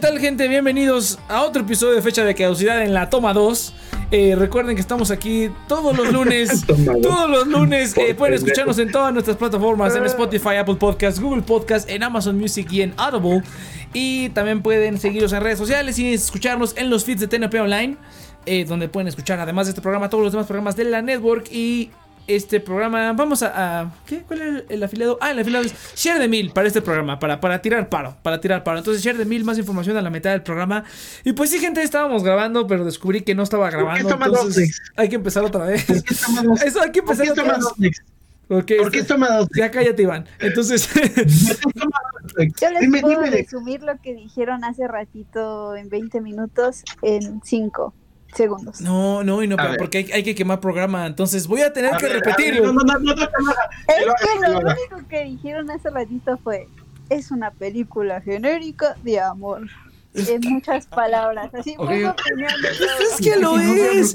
tal gente? Bienvenidos a otro episodio de Fecha de Caducidad en la toma 2. Eh, recuerden que estamos aquí todos los lunes. todos los lunes. Eh, pueden escucharnos en todas nuestras plataformas: en Spotify, Apple Podcasts, Google Podcasts, en Amazon Music y en Audible. Y también pueden seguirnos en redes sociales y escucharnos en los feeds de TNP Online. Eh, donde pueden escuchar, además de este programa, todos los demás programas de la network. Y este programa. Vamos a, ¿Qué? ¿Cuál es el, afiliado? Ah, el afiliado es Share de Mil para este programa, para, para tirar paro, para tirar paro. Entonces, Share de Mil, más información a la mitad del programa. Y pues sí, gente, estábamos grabando, pero descubrí que no estaba grabando. Entonces, hay que empezar otra vez. Eso hay que empezar otra vez. Okay, ¿Por qué este, toma dos? Ya cállate, Iván. Entonces. Yo les puedo resumir lo que dijeron hace ratito en 20 minutos en 5 segundos. No, no, y no, porque hay, que quemar programa, entonces voy a tener que repetirlo. No, no, no, es que lo único que dijeron hace ratito fue, es una película genérica de amor en muchas palabras. Así okay. Es que lo es.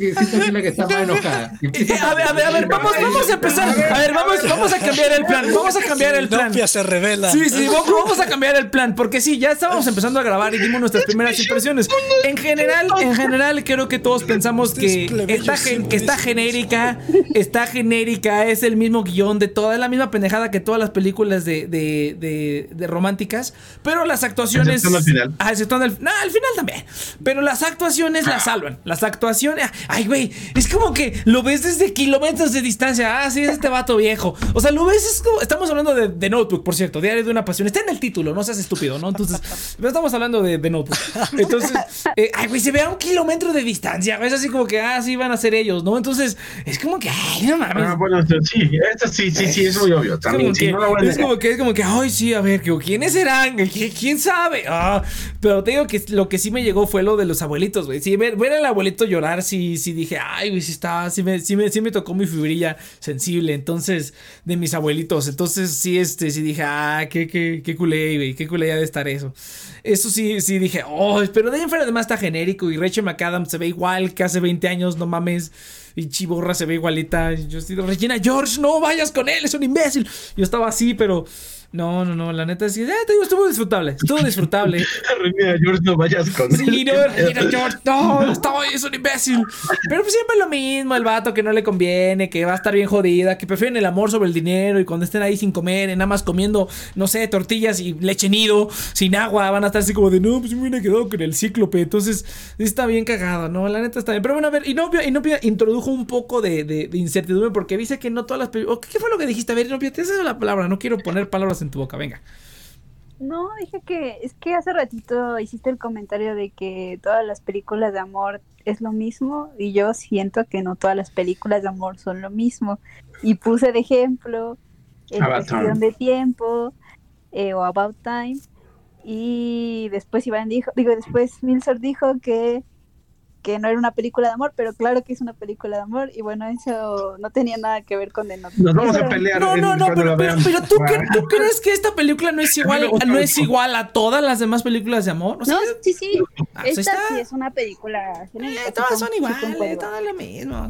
A ver, a ver, a ver, vamos, vamos a empezar. A ver, vamos, vamos a cambiar el plan. Vamos a cambiar el plan. se revela. Sí, sí, vamos a cambiar el plan. Porque sí, ya estábamos empezando a grabar y dimos nuestras primeras impresiones. En general, en general, creo que todos pensamos que está, que está genérica. Está genérica. Es el mismo guion de toda. Es la misma pendejada que todas las películas de, de, de, de románticas. Pero las actuaciones. Al final. Ah, al final también. Pero las actuaciones las salvan. Las actuaciones. Ay, güey. Es como que lo ves desde kilómetros de distancia. Ah, sí, es este vato viejo. O sea, lo ves. Es como, estamos hablando de, Notebook, por cierto. Diario de una pasión. Está en el título, no seas estúpido, ¿no? Entonces, estamos hablando de, Notebook. Entonces, eh, ay, güey, se ve a un kilómetro de distancia. Es así como que, ah, sí, van a ser ellos, ¿no? Entonces, es como que, ay, no mames. Ah, bueno, sí, esto sí, sí, sí, es muy obvio. También, es, como que, es como que, es como que, ay, sí, a ver, ¿quiénes serán? ¿Quién sabe? Ah, pero te digo que lo que sí me llegó fue lo de los abuelitos, güey. Sí, ver, al abuelito llorar, sí, sí dije, ay, güey, sí está, sí me, sí me, tocó mi fibrilla sensible, entonces, de mis abuelitos. Entonces, sí, este, sí dije, ah, qué, qué, qué culé, güey, qué culé ya de estar eso. Eso sí, sí dije, oh, pero de ahí en fuera además está genérico y Rachel McAdams se ve igual que hace 20 años, no mames. Y Chiborra se ve igualita. Yo estoy, Regina George, no vayas con él, es un imbécil. Yo estaba así, pero no, no, no, la neta es que, eh, te digo, estuvo disfrutable, estuvo disfrutable. Mira, George, no vayas con Sí, no, mira, George, no, estaba, es un imbécil. Pero pues siempre lo mismo, el vato que no le conviene, que va a estar bien jodida, que prefieren el amor sobre el dinero y cuando estén ahí sin comer, nada más comiendo, no sé, tortillas y leche nido, sin agua, van a estar así como de, no, pues me hubiera quedado con el cíclope. Entonces, está bien cagado, ¿no? La neta está bien. Pero bueno, a ver, Inopia, Inopia introdujo un poco de, de, incertidumbre porque dice que no todas las. ¿Qué fue lo que dijiste? A ver, Inopia, te haces la palabra, no quiero poner palabras en en tu boca, venga. No, dije que es que hace ratito hiciste el comentario de que todas las películas de amor es lo mismo y yo siento que no todas las películas de amor son lo mismo. Y puse de ejemplo en cuestión de tiempo eh, o About Time y después Iván dijo, digo, después Milser dijo que que no era una película de amor, pero claro que es una película de amor y bueno, eso no tenía nada que ver con el Nos vamos a pelear. No, no, no, pero, pero, ¿tú, crees que esta película no es igual, no es igual a todas las demás películas de amor? no, sí, sí. Ah, pues esta sí es una película. Eh, todas son iguales, todas lo mismo.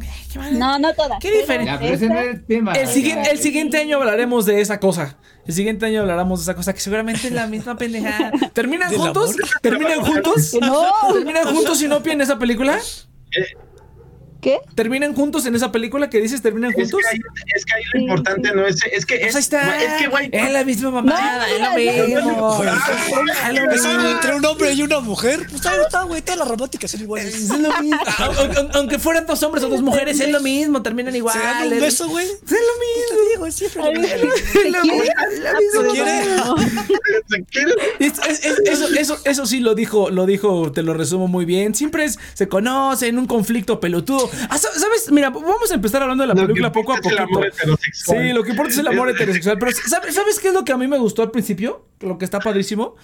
No, no todas. ¿Qué diferente? el, siguiente, el siguiente año hablaremos de esa cosa. El siguiente año hablaremos de esa cosa que seguramente es la misma pendejada. ¿Terminan juntos? ¿Terminan juntos? No. ¿Terminan juntos y no en esa película? ¿Qué? ¿Terminan juntos en esa película que dices terminan juntos? Es que ahí, lo importante no es. Es que. Es, pues está. Es que, güey. Es la misma mamada, es lo mismo. Es entre un hombre y una mujer. Pues ahí está, güey. Todas las románticas son iguales. Es lo mismo. Aunque fueran dos hombres o dos mujeres, es lo mismo. Terminan igual. Se dan un beso, güey. Es lo mismo, digo. Siempre lo mismo. Es lo mismo. Eso, eso, eso sí lo dijo, lo dijo, te lo resumo muy bien. Siempre es, se conocen, un conflicto pelotudo. Ah, ¿Sabes? Mira, vamos a empezar hablando de la película poco a poco. Sí, lo que importa es el amor heterosexual. Pero ¿sabes qué es lo que a mí me gustó al principio? Lo que está padrísimo.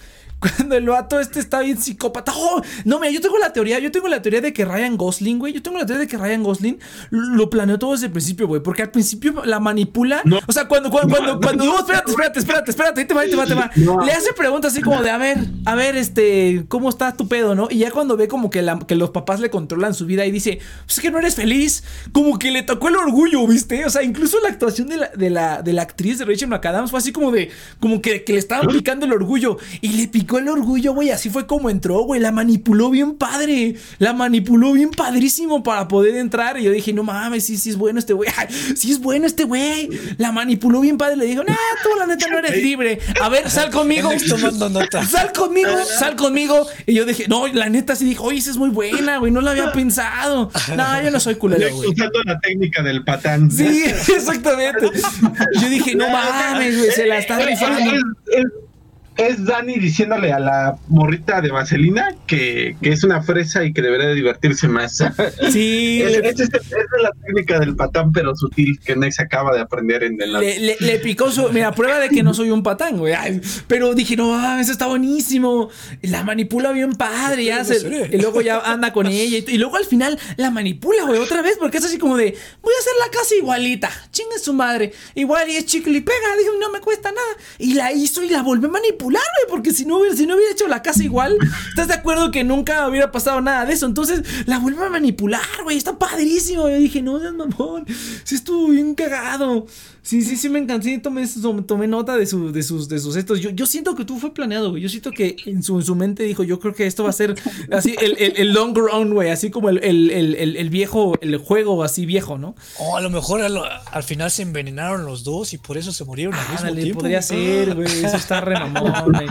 Cuando el vato este está bien psicópata. ¡Oh! No, mira, yo tengo la teoría. Yo tengo la teoría de que Ryan Gosling, güey. Yo tengo la teoría de que Ryan Gosling lo planeó todo desde el principio, güey. Porque al principio la manipula. O sea, cuando, cuando, cuando, cuando, no, espérate, espérate, espérate, espérate. Ahí te va, ahí te va, te va. Le hace preguntas así como de, a ver, a ver, este, ¿cómo está tu pedo, no? Y ya cuando ve como que, la, que los papás le controlan su vida y dice, pues es que no eres feliz. Como que le tocó el orgullo, ¿viste? O sea, incluso la actuación de la, de la, de la actriz de Rachel McAdams fue así como de, como que, que le estaba picando el orgullo. Y le picó el orgullo, güey. Así fue como entró, güey. La manipuló bien padre. La manipuló bien padrísimo para poder entrar. Y yo dije, no mames, sí, sí es bueno este güey. Sí es bueno este güey. La manipuló bien padre. Le dijo, nah, tú la neta no eres libre. A ver, sal conmigo. Tomando nota. Sal conmigo, sal conmigo. Y yo dije, no, la neta sí dijo, oye, esa es muy buena, güey. No la había pensado. No, yo no soy culero, güey. Usando la técnica del patán. Sí, exactamente. Yo dije, no mames, güey, se la está Es- rifando. es- es- es Dani diciéndole a la morrita de vaselina que, que es una fresa y que debería de divertirse más. Sí, Es, es- es- es la técnica del patán, pero sutil, que Nex acaba de aprender en el... le- le- le picó su. Mira, prueba de que no soy un patán, güey. Ay, Pero dije, no mames, está buenísimo. La manipula bien padre, ya se- serie. Y luego ya anda con ella. Y, y luego al final la manipula, güey, otra vez, porque es así como de, voy a hacer la casa igualita. Chinga su madre. Igual y es chicle y pega. Dije, no me cuesta nada. Y la hizo y la volvió a manipular, porque si no, hubiera, si no hubiera hecho la casa igual, ¿estás de acuerdo que nunca hubiera pasado nada de eso? Entonces la vuelve a manipular, güey. Está padrísimo. Yo dije, no, seas mamón. Sí estuvo bien cagado. Sí, sí, sí, me encantó. Sí, tomé, tomé nota de, su, de, sus, de sus estos. Yo, yo siento que tú fue planeado, güey. Yo siento que en su, en su mente dijo, yo creo que esto va a ser así, el, el, el long run, güey. Así como el, el, el, el- el viejo, el juego así viejo, ¿no? O a lo mejor al, al final se envenenaron los dos y por eso se murieron al mismo Ándale, tiempo. podría ser, güey. Eso está re mamón, güey.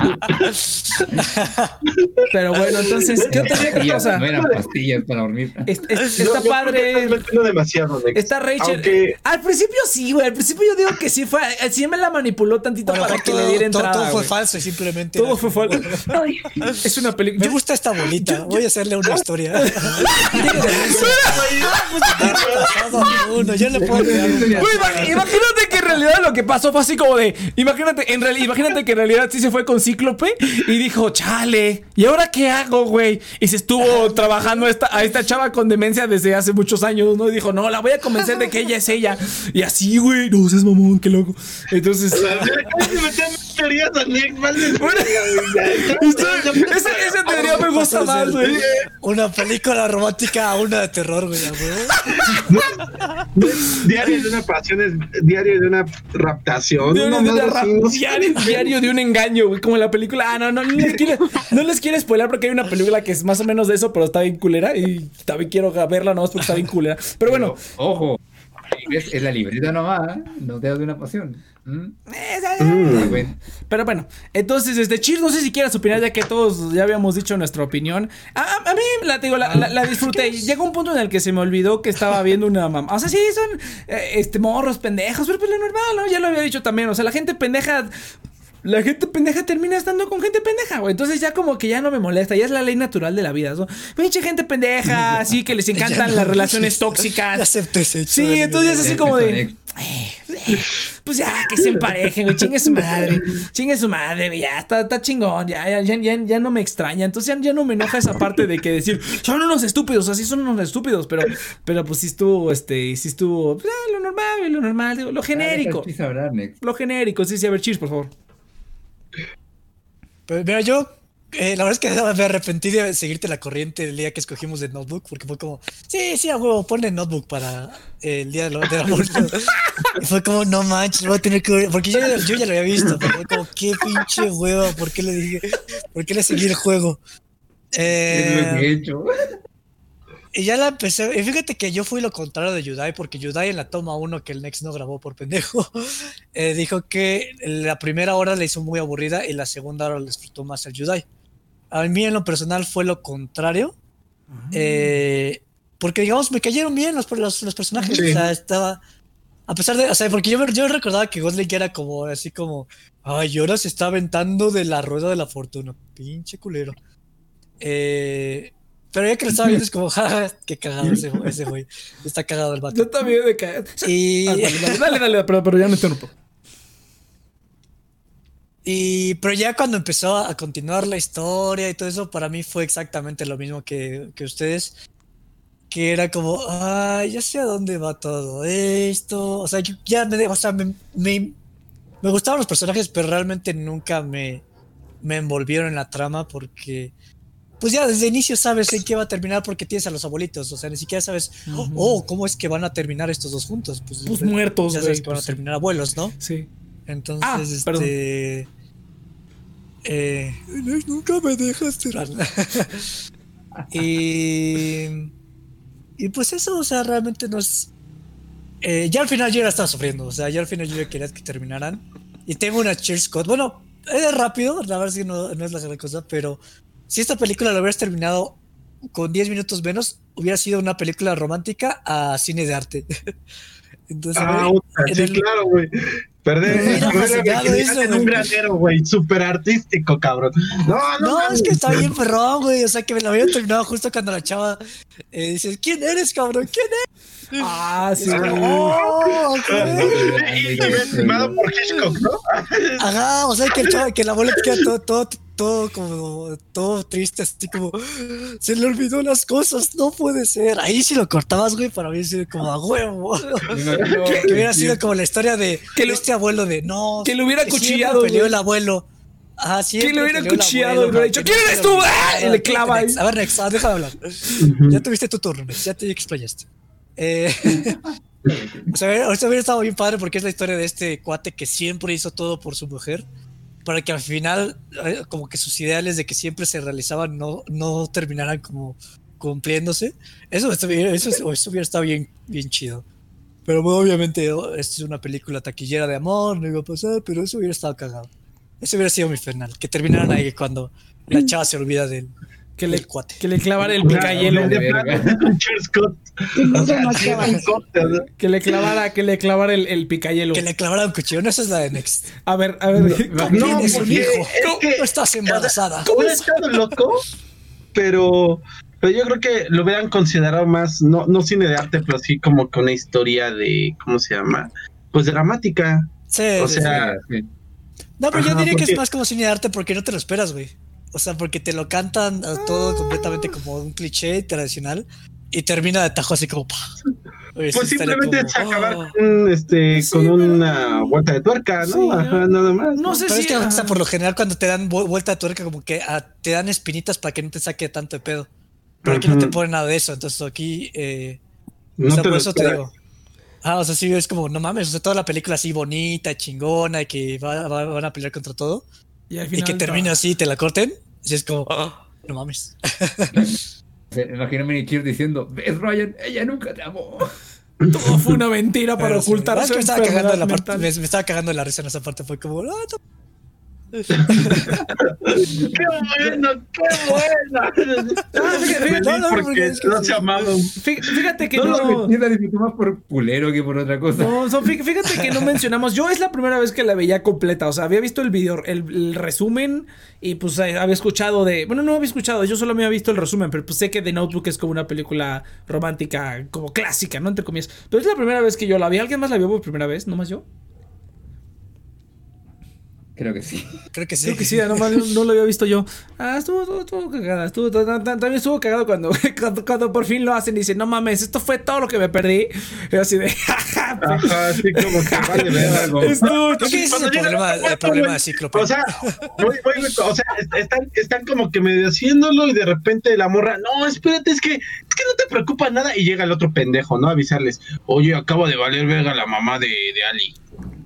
Pero bueno, entonces, ¿qué otra cosa? No eran pastillas para dormir. Es- es- Yo- está padre. estás metiendo demasiado. Está Rachel. Aunque- Al principio sí, güey. Al principio yo digo que sí fue. eh, Sí me la manipuló tantito lo para que todo, le diera todo- entrada. todo fue güey. falso y simplemente. Todo fue falso. Ay, Es una película. Me gusta esta bolita. Voy a hacerle una historia. Yo le puedo imagínate que en realidad lo que pasó fue así como de. Imagínate, en real- imagínate que en realidad sí se fue con Cíclope y dijo, chale, ¿y ahora qué hago, güey? Y se estuvo trabajando a esta, a esta chava con demencia desde hace muchos años, ¿no? Y dijo, no, la voy a convencer de que ella es ella. Y así, güey, no seas mamón, qué loco. Entonces. Teorías. Esa, teoría me gusta más, güey. Una película romántica a una de terror, güey. Diario de una pasión es diario de una raptación. Diario de un engaño, güey, como la película. Ah, no, no, no les quiero, no les quiero spoiler porque hay una película que es más o menos de eso, pero está bien culera y también quiero verla nomás porque está bien culera. Pero bueno, Ojo, es, es la libreta nomás, ¿eh? no te de una pasión. ¿Mm? Mm. Pero bueno, entonces, este Cheers, no sé si quieras opinar, ya que todos ya habíamos dicho nuestra opinión. A, a- a mí la, digo, la, la- la disfruté. Llegó un punto en el que se me olvidó que estaba viendo una mamá. O sea, sí, son eh, este morros pendejos, pero pues lo normal, ¿no? Ya lo había dicho también. O sea, la gente pendeja. La gente pendeja termina estando con gente pendeja, güey. Entonces ya como que ya no me molesta, ya es la ley natural de la vida, ¿no? Pinche gente pendeja, así que les encantan las relaciones Ya tóxicas. acepto ese hecho. Sí, entonces es así como de. "Eh, eh, Pues ya, que se emparejen, güey. Chingue su madre. Chingue su madre, güey. Ya está, está chingón. Ya, ya, ya, ya, no me extraña. Entonces ya, ya no me enoja esa parte de que decir, son unos estúpidos, así son unos estúpidos. Pero, pero pues sí estuvo, este, sí estuvo. pues, eh, lo normal, lo normal, lo genérico. Lo genérico, sí, sí, a ver, cheers, por favor. Pero mira, yo eh, la verdad es que me arrepentí de seguirte la corriente el día que escogimos de Notebook, porque fue como, sí, sí, a huevo, ponle Notebook para eh, el día del, del amor. y fue como, no manches, voy a tener que porque yo, yo ya lo había visto, pero fue como, qué pinche hueva, ¿por qué le dije, por qué le seguí el juego? Es lo que he Eh, hecho. Y ya la empecé, y fíjate que yo fui lo contrario de Yudai, porque Yudai en la toma 1 que el Next no grabó por pendejo, eh, dijo que la primera hora le hizo muy aburrida y la segunda hora le disfrutó más el Yudai. A mí en lo personal fue lo contrario, eh, porque digamos me cayeron bien los, los, los personajes, Sí. o sea, estaba... A pesar de, o sea, porque yo, yo recordaba que Gosling era como, así como, ay, ahora se está aventando de la rueda de la fortuna, pinche culero. Eh, pero ya que lo estaba viendo es como, ja, qué cagado ese, ese güey, está cagado el vato. Yo también de caer. Y, Ah, dale, dale, dale, dale, pero, pero ya me interrumpo. y, pero ya cuando empezó a continuar la historia y todo eso, para mí fue exactamente lo mismo que, que ustedes. Que era como, ay, ya sé a dónde va todo esto. O sea, yo ya me, o sea, me, me, me gustaban los personajes, pero realmente nunca me, me envolvieron en la trama porque pues ya desde inicio sabes en qué va a terminar porque tienes a los abuelitos, o sea, ni siquiera sabes, oh, ¿cómo es que van a terminar estos dos juntos? Pues, Pues muertos, ya sabes que van a pues, terminar abuelos, ¿no? Sí. Entonces, Ah, perdón. este. Eh, nunca me dejas tirar. y. Y pues eso, o sea, realmente no es. eh, ya al final yo ya estaba sufriendo, o sea, ya al final yo ya quería que terminaran. Y tengo una Cheers Code. Bueno, es rápido, la verdad es que no, no es la gran cosa, pero si esta película la hubieras terminado con 10 minutos menos, hubiera sido una película romántica a cine de arte. Entonces, Ah, sí, el- claro, güey. Perder, en un granero, güey. Súper artístico, cabrón. No, no, No, es que está bien perrón, güey. O sea, que me la había terminado justo cuando la chava eh, dice, ¿quién eres, cabrón? ¿Quién eres? Ah, sí. Güey. "Oh, ok". Y por Hitchcock, ¿no? Ajá, o sea, que el chavo, que la te queda todo, todo, todo como, todo triste, así como, se le olvidó las cosas, no puede ser. Ahí si lo cortabas, güey, para mí sería como a huevo. Que hubiera sido como la historia de Que lo- este abuelo de, no. que lo hubiera cuchillado, peleó güey. el abuelo. Ajá, sí. Que lo hubiera cuchillado y hubiera dicho, ¿quién eres tú? ¡Ah! Y le clava ahí. A ver, Nex, ah, déjame hablar. Ya tuviste tu turno, ya te explayaste. Eh, o sea, hubiera- o sea, hubiera estado bien padre porque es la historia de este cuate que siempre hizo todo por su mujer, para que al final, eh, como que sus ideales de que siempre se realizaban no, no terminaran como cumpliéndose. Eso, eso, eso hubiera estado bien, bien chido. Pero bueno, obviamente, oh, esta es una película taquillera de amor, no iba a pasar, pero eso hubiera estado cagado. Ese hubiera sido mi final, que terminaran ahí cuando la chava se olvida del, Que le, cuate. que le clavara el picayelo. Que le clavara, que le clavara el, el picayelo. Que le clavara un cuchillo, no, esa es la de Next. A ver, a ver. No, ¿cómo- No, un hijo. es que- No estás embarazada. Hubiera estado loco, pero, pero yo creo que lo hubieran considerado más, no, no cine de arte, pero sí como que una historia de, ¿cómo se llama? Pues dramática. Sí, o sí, sea, Sí. No, pero yo diría que es más como cine de arte porque no te lo esperas, güey. O sea, porque te lo cantan a todo completamente como un cliché tradicional y termina de tajo así como. Oye, Pues simplemente como, es acabar oh. con, un, este, Sí, con pero- una vuelta de tuerca, ¿no? Sí, Ajá, no. nada más. No sé Pero si. es que o sea, ah, por lo general cuando te dan vu- vuelta de tuerca como que ah, te dan espinitas para que no te saque tanto de pedo. Pero aquí no te ponen nada de eso. Entonces aquí, eh, No o sea, te por lo eso te digo. Ah, o sea, sí, es como, no mames, o sea, toda la película así bonita, chingona, y que va- va- van a pelear contra todo. Y al Y final, que termine así y te la corten. Y es como, "Ah, no mames. Imagino a Minichir diciendo, ¿ves, Ryan? Ella nunca te amó. Todo fue una mentira para Pero sí, ocultar es su que me estaba cagando la parte, mental. me, me estaba cagando de la risa en esa parte. Fue como, "Ah, no". ¡Qué bueno! ¡Qué bueno! Ah, fíjate, No, no, porque no sí. se amaban. fí- Fíjate que No, no. más por culero que por otra cosa. No, so, fíjate que no mencionamos. Yo es la primera vez que la veía completa. O sea, había visto el video, el, el resumen y pues eh, había escuchado de. Bueno, no había escuchado, yo solo me había visto el resumen, pero pues sé que The Notebook es como una película romántica, como clásica, ¿no? Entre comillas. Pero es la primera vez que yo la vi. ¿Alguien más la vio por primera vez? ¿No más yo? Creo que sí. Creo que sí. Creo que sí, no, no lo había visto yo. Ah, estuvo, estuvo, estuvo cagada. Estuvo, ta- ta- ta- también estuvo cagado cuando, cuando, cuando por fin lo hacen y dicen, no mames, esto fue todo lo que me perdí. Y así de, jaja, Ajá, así como que vale, estuvo Creo que ese es el problema, el de Cíclope. O sea, muy- muy- o sea, est- están, están como que medio haciéndolo y de repente la morra, no, espérate, es que, es que no te preocupa nada. Y llega el otro pendejo, ¿no? A avisarles, oye, acabo de valer verga la mamá de, de Ali.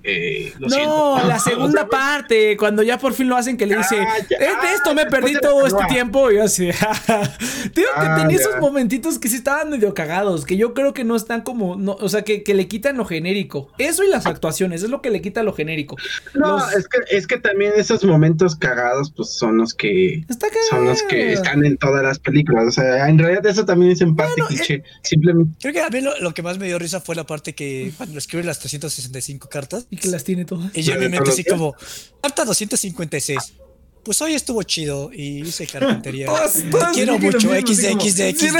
Eh, lo siento. No, la O segunda sea, parte, cuando ya por fin lo hacen, que le Ah, dice, ya, "Eh, de esto me después perdí de la todo este canoa". tiempo. Y yo así, jaja. Digo que Ah, tenía ya. esos momentitos que sí estaban medio cagados, que yo creo que no están como, no, o sea, que, que le quitan lo genérico. Eso y las actuaciones, es lo que le quita lo genérico. No, Los- es que, es que también esos momentos cagados, pues son los que son los que están en todas las películas. O sea, en realidad eso también es en parte cliché. Simplemente. Creo que a mí lo, lo que más me dio risa fue la parte que cuando escribe las 365 cartas. Y que las tiene todas. Y yo en mi Bueno, mente así como, carta 256. Pues hoy estuvo chido y hice carpintería. Te quiero mucho, mismo, XD, así como- XD, Sí, XD.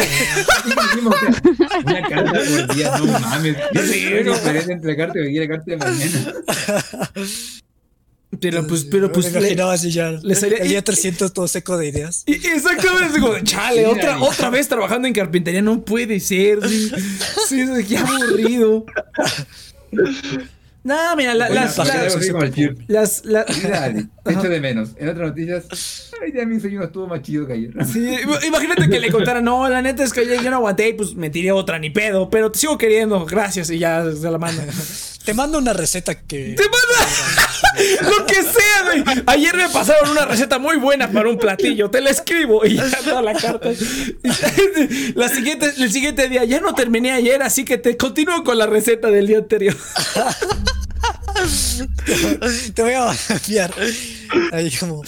Dijimos, o sea, Una carta por día, no mames. Sí, ¿Qué no. diferencia entre carta de hoy día y carta de mañana? Pero pues, pero pues. me imaginaba así ya. le salía- el día 300 todo seco de ideas. y- y exactamente, como, chale, Sí, otra, otra vez trabajando en carpintería, no puede ser. Sí, sí, qué aburrido. No, mira, la- las, las, las- la- Dale, echo de menos. En otras noticias, ay, ya mi sueño estuvo más chido que ayer. Sí, imagínate que le contara, no, la neta es que yo, yo no aguanté y pues me tiré otra ni pedo, pero te sigo queriendo, gracias, y ya se la manda. Te mando una receta que. ¡Te manda! Lo que sea, güey. Ayer me pasaron una receta muy buena para un platillo. Te la escribo y ya toda la carta. La siguiente, el siguiente día, ya no terminé ayer, así que te continúo con la receta del día anterior. Te voy a enviar. Ahí como.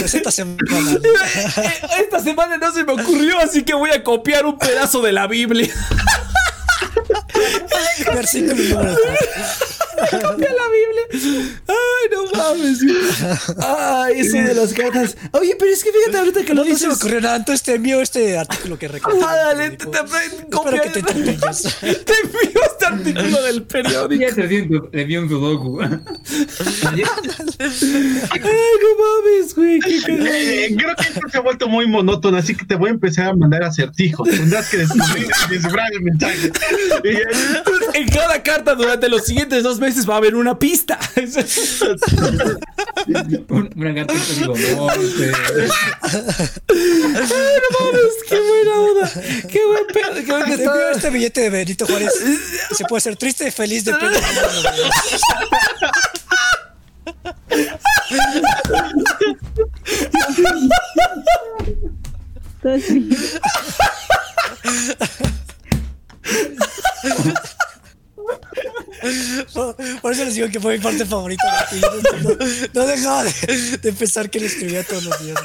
Receta semanal. Esta semana no se me ocurrió, así que voy a copiar un pedazo de la Biblia. Versículo número Copia la Biblia. Ay, no mames. güey. Ay, eso de las cartas. Oye, pero es que fíjate ahorita que lo No, no se me dices. ocurrió nada. Entonces te envío este artículo que recuerdo. Ah, dale, te, te, Espero que te. Te envío este artículo del periódico. Ya 300, le envío un sudoku. Ay, no mames, güey. Qué. Eh, creo que esto se ha vuelto muy monótono, así que te voy a empezar a mandar acertijos. Tendrás que descifrar el mensaje. Y En cada carta durante los siguientes dos meses va a haber una pista. Un- Una carta digo, no mames, qué buena onda. Qué buen pedo. Qué buen pedo. envío este billete de Benito Juárez. Se puede ser triste, feliz, depende de. Entonces, Por eso les digo que fue mi parte favorita. de la tuya. No, no dejaba de, de pensar que le escribía todos los días.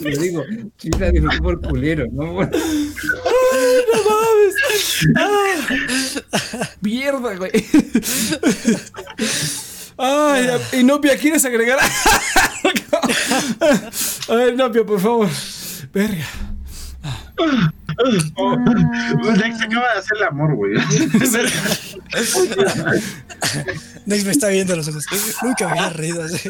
Le digo, quizá disfrutó por culero, ¿no? No mames. Ah. Mierda, güey. Ay, Inopia, ¿quieres agregar? A ver, Inopia, por favor. Verga. Oh, Lex acaba de hacer el amor, güey. Nex me está viendo los ojos. Nunca me había reído así.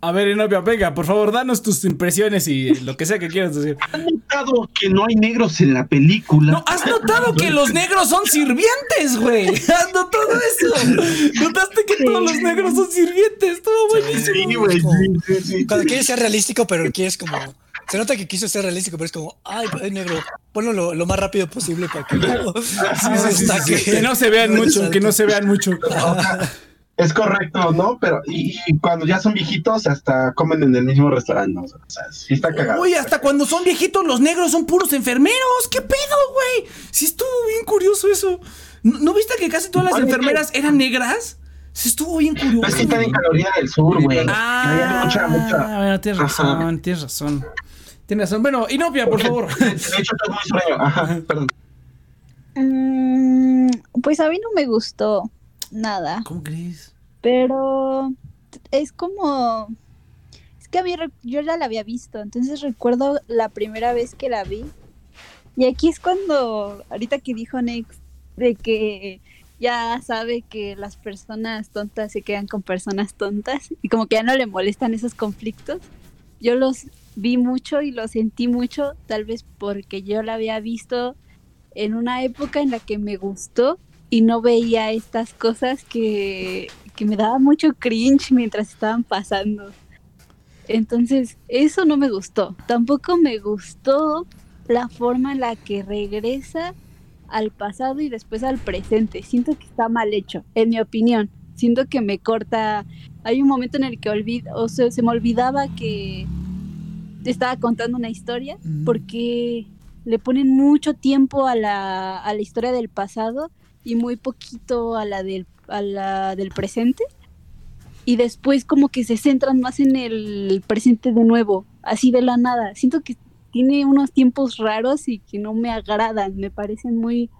A ver, Inopia, venga, por favor, danos tus impresiones y lo que sea que quieras decir. ¿Han notado que no hay negros en la película? No, has notado que los negros son sirvientes, güey. Has notado eso. Notaste que todos los negros son sirvientes. Estuvo buenísimo. Sí, güey, sí, sí, sí. Cuando quieres ser realístico, pero quieres como. Se nota que quiso ser realístico, pero es como, ay, ay, negro, ponlo lo, lo más rápido posible para que no. Que se vean mucho, que no se vean mucho. Es correcto, ¿no? Pero, y, y cuando ya son viejitos, hasta comen en el mismo restaurante, ¿no? O sea, sí está cagado. Uy, hasta cuando son viejitos los negros son puros enfermeros. ¿Qué pedo, güey? Sí estuvo bien curioso eso. ¿No, no viste que casi todas las enfermeras eran negras? Sí estuvo bien curioso. Es que están en Carolina del Sur, güey. Ah, mucha, mucha. bueno, tienes Ajá. razón, tienes razón. Tienes razón. Bueno, Inopia, por favor. De hecho, esto es muy sueño. Ajá, perdón. mm, pues a mí no me gustó nada, ¿Cómo crees? pero es como... Es que a mí yo ya la había visto, entonces recuerdo la primera vez que la vi. Y aquí es cuando, ahorita que dijo Nex, de que ya sabe que las personas tontas se quedan con personas tontas y como que ya no le molestan esos conflictos. Yo los vi mucho y los sentí mucho, tal vez porque yo la había visto en una época en la que me gustó y no veía estas cosas que, que me daba mucho cringe mientras estaban pasando. Entonces, eso no me gustó. Tampoco me gustó la forma en la que regresa al pasado y después al presente. Siento que está mal hecho, en mi opinión. Siento que me corta. Hay un momento en el que olvid o se me olvidaba que estaba contando una historia porque le ponen mucho tiempo a la, a la historia del pasado y muy poquito a la del, a la del presente. Y después como que se centran más en el presente de nuevo, así de la nada. Siento que tiene unos tiempos raros y que no me agradan, me parecen muy...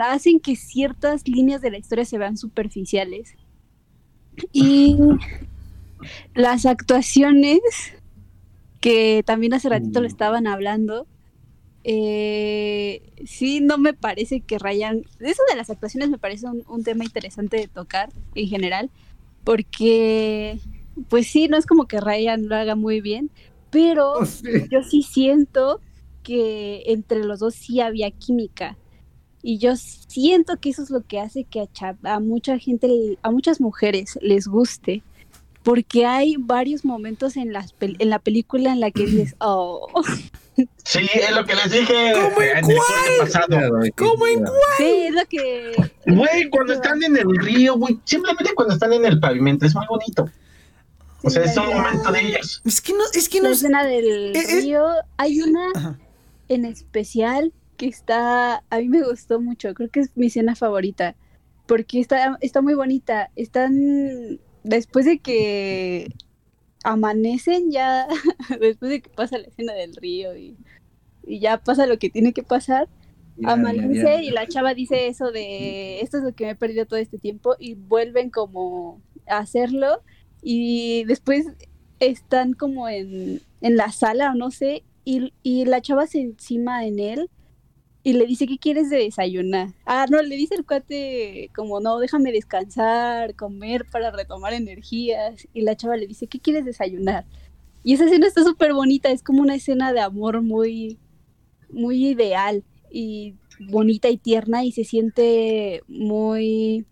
hacen que ciertas líneas de la historia se vean superficiales. Y las actuaciones, que también hace ratito lo estaban hablando, eh, sí, no me parece que Ryan. Eso de las actuaciones me parece un, un tema interesante de tocar en general, porque, pues sí, no es como que Ryan lo haga muy bien, pero sé. yo sí siento que entre los dos sí había química. Y yo siento que eso es lo que hace que a, Cha- a mucha gente, a muchas mujeres les guste. Porque hay varios momentos en, las pel- en la película en la que dices, oh, Sí, es lo que les dije ¿Cómo en en el episodio pasado. ¿Cómo en sí, es lo que... Güey, cuando están en el río, güey, simplemente cuando están en el pavimento, es muy bonito. O sea, es un momento de ellos. Es que no, es que La no. escena del Eh, eh. río, hay una Ajá. en especial que está, a mí me gustó mucho, creo que es mi escena favorita, porque está, está muy bonita, están, después de que amanecen ya, después de que pasa la escena del río y, y ya pasa lo que tiene que pasar, amanece y la chava dice eso de, esto es lo que me he perdido todo este tiempo y vuelven como a hacerlo y después están como en, en la sala o no sé y, y la chava se encima en él y le dice, ¿qué quieres de desayunar? Ah, no, le dice el cuate como, no, déjame descansar, comer para retomar energías. Y la chava le dice, ¿qué quieres desayunar? Y esa escena está súper bonita, es como una escena de amor muy, muy ideal y bonita y tierna y se siente muy,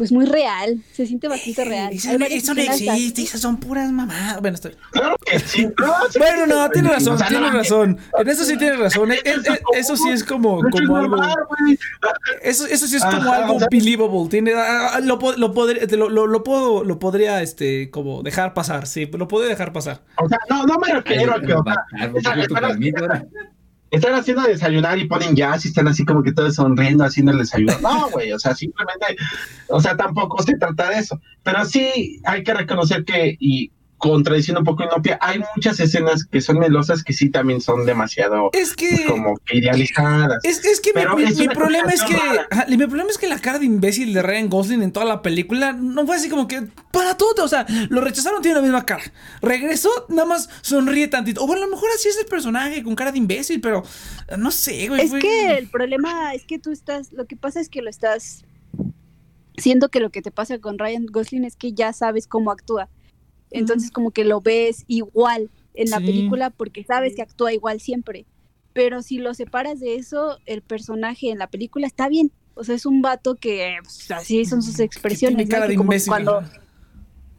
pues muy real, se siente bastante real. Eso, no- eso no existe, esas son puras mamadas. Bueno, estoy. Claro que sí. No, sí Bueno, no, tiene razón, O sea, tiene no, razón. En eso sí tiene razón. Eh, eh, eh, Eso sí es como, Eso es como algo. Eso, eso sí es como algo o sea- believable. Tiene, ah, ah, lo, lo, podría- te lo, lo, lo puedo, lo podría, este, como dejar pasar. Sí, lo podría dejar pasar. O sea, no, no me refiero a que, están haciendo desayunar y ponen jazz y están así como que todos sonriendo haciendo el desayuno. No, güey, o sea, simplemente, o sea, tampoco se trata de eso. Pero sí hay que reconocer que, y contradiciendo un poco Inopia, hay muchas escenas que son melosas que sí también son demasiado Es que. como que idealizadas. Es, es que mi- Pero mi, es mi una problema es que. ajá, mi problema es que la cara de imbécil de Ryan Gosling en toda la película no fue así como que. Para todo, o sea, lo rechazaron, tiene la misma cara. Regresó, nada más sonríe tantito. O bueno, a lo mejor así es el personaje con cara de imbécil, pero. No sé, güey. Es fue- que el problema es que tú estás, lo que pasa es que lo estás, siento que lo que te pasa con Ryan Gosling es que ya sabes cómo actúa. Entonces como que lo ves igual en la Sí. película porque sabes que actúa igual siempre. Pero si lo separas de eso, el personaje en la película está bien. O sea, es un vato que pues, así son sus expresiones. tiene ¿no? cara de como imbécil. cuando-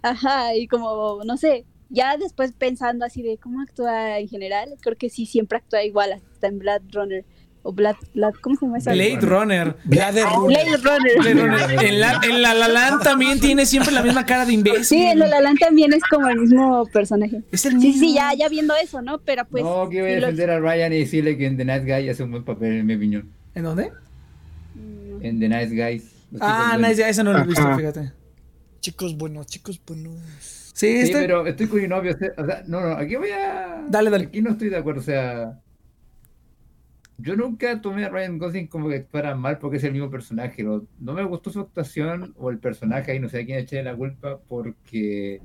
Ajá, y como, no sé, ya después pensando así de cómo actúa en general, creo que sí, siempre actúa igual, hasta en Blade Runner. O Blade, Blade- ¿cómo se llama esa? Blade Runner. Blade Runner. Blade Runner. Blade Runner. En la, en la La Land también tiene siempre la misma cara de imbécil. Sí, en La La Land también es como el mismo personaje. Es el Sí, mismo. sí, ya, ya viendo eso, ¿no? Pero pues... no, que voy a sí defender a Ryan y decirle que en The Nice Guy hace un buen papel, en mi opinión. ¿En dónde? Mm, En The Nice Guys. Ah, buenos. ya esa no lo he visto, fíjate. Chicos buenos, chicos buenos. Sí, Sí, este. pero estoy con mi novio. O sea, no, no, aquí voy a. Dale, dale. Aquí no estoy de acuerdo. O sea, yo nunca tomé a Ryan Gosling como que actuara mal porque es el mismo personaje. No, no me gustó su actuación o el personaje ahí, no sé a quién echarle la culpa porque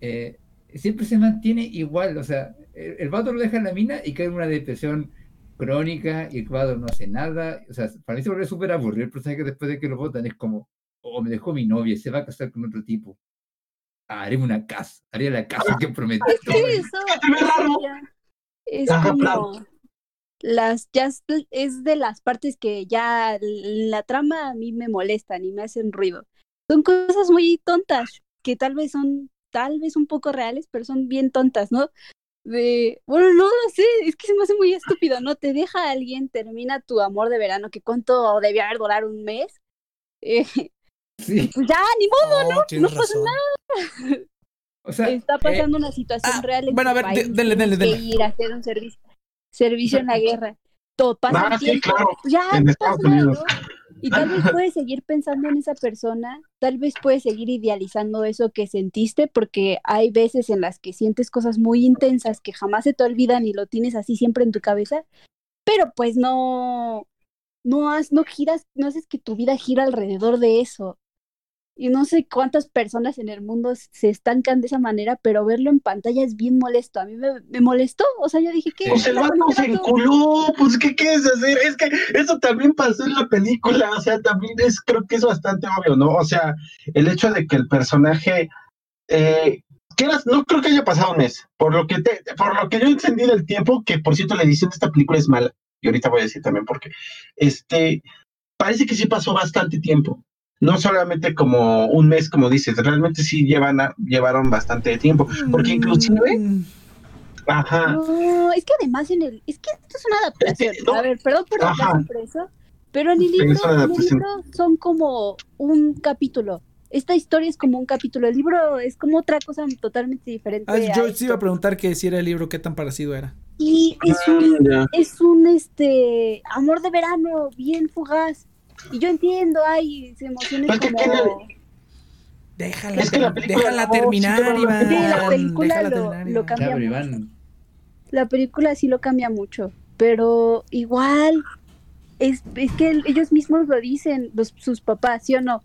eh, siempre se mantiene igual. O sea, el, el vato lo deja en la mina y cae en una depresión crónica y el vato no hace nada. O sea, para mí se vuelve súper aburrido el personaje después de que lo votan. Es como, oh, me dejó mi novia, se va a casar con otro tipo. Haré una casa, haré la casa que prometí. Es que eso raro. es como. Las ya es, de las partes que ya la trama a mí me molestan y me hacen ruido. Son cosas muy tontas que tal vez son tal vez un poco reales, pero son bien tontas, ¿no? De, bueno, no lo sé, es que se me hace muy estúpido, ¿no? Te deja a alguien, termina tu amor de verano, que cuánto debía haber durar un mes. Eh, Sí, pues ya, ni modo, No, no pasa razón. o sea, está eh, pasando una situación ah, real en bueno, a ver, dele, dele, dele. ir a hacer un servicio servicio en la guerra. Todo pasa Ah, el sí, claro, ya en Estados Unidos. y tal vez puedes seguir pensando en esa persona tal vez puedes seguir idealizando eso que sentiste porque hay veces en las que sientes cosas muy intensas que jamás se te olvidan y lo tienes así siempre en tu cabeza pero pues no no has, no giras no haces que tu vida gira alrededor de eso y no sé cuántas personas en el mundo se estancan de esa manera, pero verlo en pantalla es bien molesto. A mí me, me molestó. O sea, yo dije que. Pues el vato se enculó, pues ¿qué quieres hacer? Es que eso también pasó en la película, o sea, también es, creo que es bastante obvio, ¿no? O sea, el hecho de que el personaje eh, quieras, no creo que haya pasado un mes. Por lo que te, por lo que yo entendí del tiempo, que por cierto la edición de esta película es mala, y ahorita voy a decir también por qué. Este, parece que sí pasó bastante tiempo. No solamente como un mes, como dices, realmente sí llevan a- llevaron bastante tiempo. Porque inclusive, Mm, ajá, No, es que además en el. Es que esto es una adaptación. No. A ver, perdón por Ajá. eso. Pero en el libro, en el libro son como un capítulo. Esta historia es como un capítulo. El libro es como otra cosa totalmente diferente. Ah, yo esto. sí iba a preguntar que si era el libro, qué tan parecido era. Y es un, ya. es un este amor de verano bien fugaz. Y yo entiendo, hay emociones como. tiene- Déjala, Es que la déjala no, terminar, sí, Iván. Sí, la película Déjala lo- terminar, lo Iván. cambia mucho. Iván, La película sí lo cambia mucho. Pero igual. Es, es que el- ellos mismos lo dicen, los, sus papás, ¿sí o no?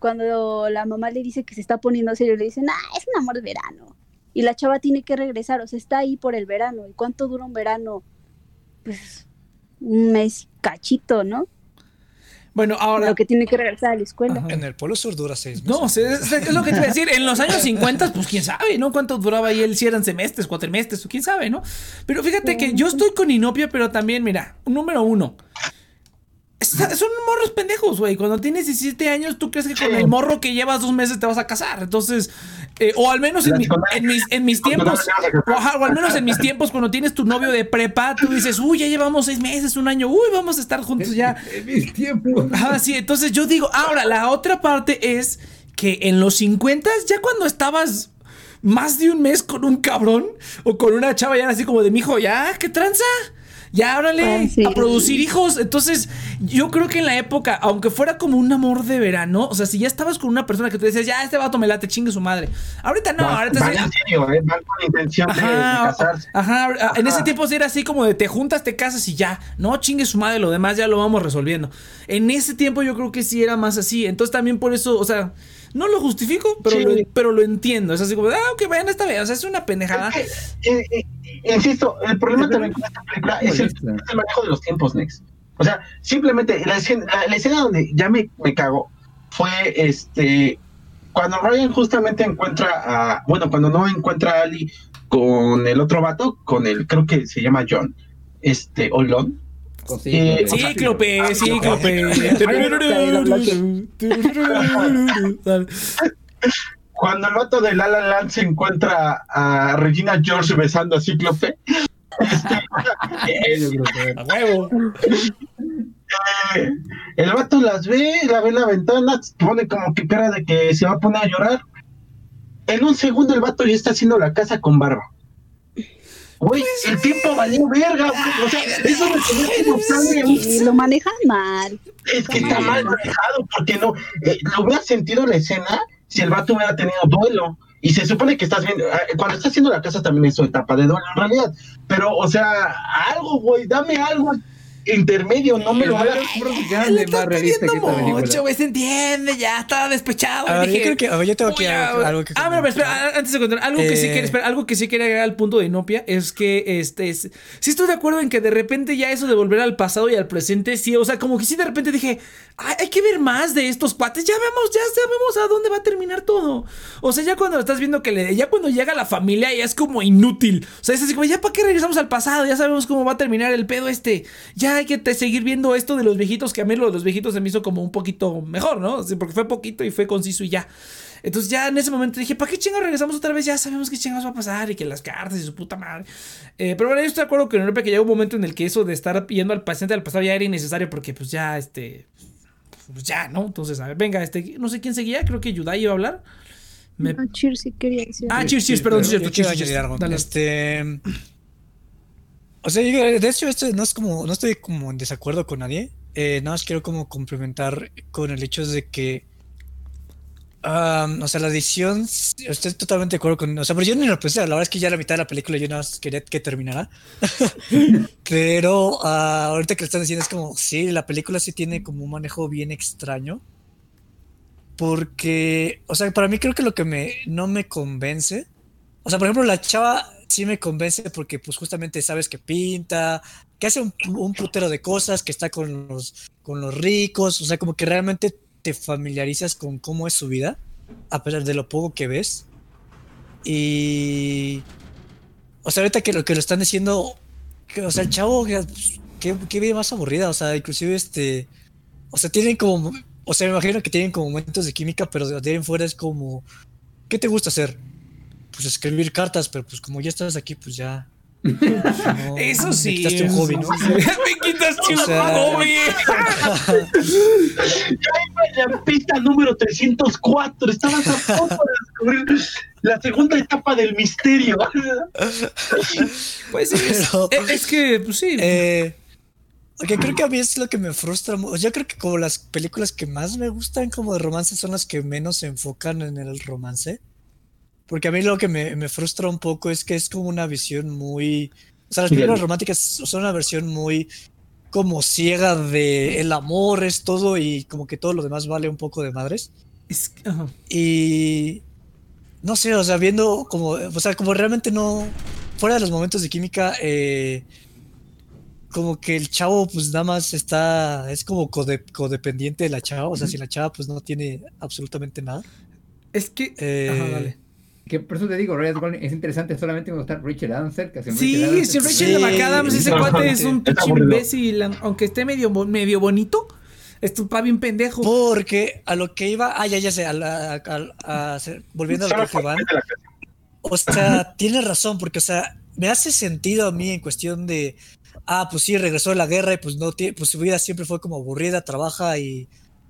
Cuando la mamá le dice que se está poniendo serio, le dicen, ah, es un amor de verano. Y la chava tiene que regresar, o sea, está ahí por el verano. ¿Y cuánto dura un verano? Pues un mes cachito, ¿no? Bueno, ahora. Lo que tiene que regresar a la escuela. Ajá. En el Polo Sur dura seis meses. No, sé, es, es lo que te iba a decir. En los años 50, pues quién sabe, ¿no? ¿Cuánto duraba ahí él? Si eran semestres, cuatrimestres, o quién sabe, ¿no? Pero fíjate que yo estoy con Inopia, pero también, mira, número uno. Son morros pendejos, güey. Cuando tienes 17 años, tú crees que con el morro que llevas dos meses te vas a casar. Entonces, eh, o al menos en, mi- en mis, en mis tiempos, o, o al menos en mis tiempos, cuando tienes tu novio de prepa, tú dices, uy, ya llevamos seis meses, un año, uy, vamos a estar juntos ya. en mis tiempos. Ah, sí, entonces yo digo, ahora la otra parte es que en los 50 ya cuando estabas más de un mes con un cabrón o con una chava ya era así como de mijo, ya, ¿qué tranza? Ya, órale, sí. a producir hijos. Entonces, yo creo que en la época, aunque fuera como un amor de verano, o sea, si ya estabas con una persona que te decías, ya, este vato me late, chingue su madre. Ahorita no, ahorita sí- en serio, ¿eh? van con intención de, casarse. ajá, en ese tiempo sí era así como de te juntas, te casas y ya, no chingue su madre, lo demás ya lo vamos resolviendo. En ese tiempo yo creo que sí era más así, entonces también por eso, o sea, no lo justifico, pero, Sí. lo, pero lo entiendo, es así como, de, ah, ok, vayan esta vez, o sea, es una pendejada. Es que, eh, eh, insisto, el problema también con esta película es el, Molesta. es el manejo de los tiempos, Nex. O sea, simplemente la escena, la, la escena donde ya me, me cago fue este cuando Ryan justamente encuentra a, bueno, cuando no encuentra a Ali con el otro vato, con el, creo que se llama John, este, Olón. Con Eh, Cíclope, Ah, cíclope. Cuando el vato de La La Land se encuentra a Regina George besando a Cíclope, este, el, A huevo. Eh, el vato las ve, la ve en la ventana, pone como que cara de que se va a poner a llorar. En un segundo el vato ya está haciendo la casa con barba. Güey, el tiempo valió verga, güey. O sea, eso lo manejan mal. Es que está mal manejado, porque no. eh, lo hubiera sentido la escena si el vato hubiera tenido duelo. Y se supone que estás viendo, ah, cuando estás haciendo la casa también es su etapa de duelo en realidad. Pero, o sea, algo, güey, dame algo intermedio, no me lo hagas. Le grande, más realista que esta mucho, güey, se entiende, ya estaba despechado. A ver, dije, yo creo que, a ver, yo tengo Uy, ya, algo, que Ah, pero espera, antes de contar, algo que sí Eh, quería, espera, algo que sí quería agregar al punto de Inopia es que este es, sí estoy de acuerdo en que de repente ya eso de volver al pasado y al presente, sí, o sea, como que sí de repente dije, "Ay, hay que ver más de estos cuates, ya vemos, ya sabemos a dónde va a terminar todo. O sea, ya cuando estás viendo que le, ya cuando llega la familia ya es como inútil. O sea, es así como, ya para qué regresamos al pasado, ya sabemos cómo va a terminar el pedo este. Ya hay que te- seguir viendo esto de los viejitos, que a mí lo de los viejitos se me hizo como un poquito mejor, ¿no? Sí, porque fue poquito y fue conciso y ya. Entonces ya en ese momento dije, ¿para qué chingados regresamos otra vez? Ya sabemos qué chingados va a pasar y que las cartas y su puta madre. Eh, pero bueno, yo estoy de acuerdo con Europa que llega un momento en el que eso de estar yendo al paciente al pasado ya era innecesario porque pues ya, este, pues ya, ¿no? Entonces, a ver, venga, este, no sé quién seguía, creo que Yudai iba a hablar. Me- No, Cheers, sí quería decir. Ah, cheers, cheers, perdón, cheers, cheers. Este. O sea, yo, de hecho, esto no es como. No estoy como en desacuerdo con nadie. Eh, nada más quiero como complementar con el hecho de que. am, o sea, la edición. Estoy totalmente de acuerdo con. O sea, pero yo ni lo pensé. La verdad es que ya la mitad de la película yo nada más quería que terminara. pero ah, ahorita que lo están diciendo es como. Sí, la película sí tiene como un manejo bien extraño. Porque. O sea, para mí creo que lo que me no me convence. O sea, por ejemplo, la chava sí me convence porque pues justamente sabes que pinta, que hace un, un putero de cosas, que está con los, con los ricos, o sea, como que realmente te familiarizas con cómo es su vida, a pesar de lo poco que ves. Y. O sea, ahorita que lo que lo están diciendo. Que, o sea, el chavo, qué, qué vida más aburrida. O sea, inclusive este. O sea, tienen como. O sea, me imagino que tienen como momentos de química, pero de ahí en fuera es como. ¿Qué te gusta hacer? Pues escribir cartas, pero pues como ya estás aquí, pues ya. no- Eso me sí. quitaste un hobby, ¿no? sí. Me quitaste O un hobby. La pista número 304. Estabas a punto de descubrir la segunda etapa del misterio. Pues es, Pero- es- es que, pues sí. Eh, porque creo que a mí es lo que me frustra. Yo creo que como las películas que más me gustan como de romance son las que menos se enfocan en el romance. Porque a mí lo que me, me frustra un poco es que es como una visión muy... O sea, las películas románticas son una versión muy como ciega de el amor es todo y como que todo lo demás vale un poco de madres. es- ajá. Y no sé, o sea, viendo como, o sea, como realmente no, fuera de los momentos de química, eh, como que el chavo pues nada más está, es como code- codependiente de la chava, o sea, si la chava pues no tiene absolutamente nada. Es que. Eh, Ajá, dale. Que por eso te digo, Ryan Gosling es interesante solamente cuando está Richard Adams cerca. Si Sí, Richard Adams si es- Rachel Sí. McAdams, ese Ajá, cuate es un pinche imbécil, aunque esté medio, medio bonito, está bien pendejo. Porque a lo que iba, ah, ya, ya sé, a la- a- a- a- volviendo a lo que van, O sea, tiene razón, porque, o sea, me hace sentido a mí en cuestión de, ah, pues sí, regresó de la guerra y pues no tiene, pues su vida siempre fue como aburrida, trabaja y,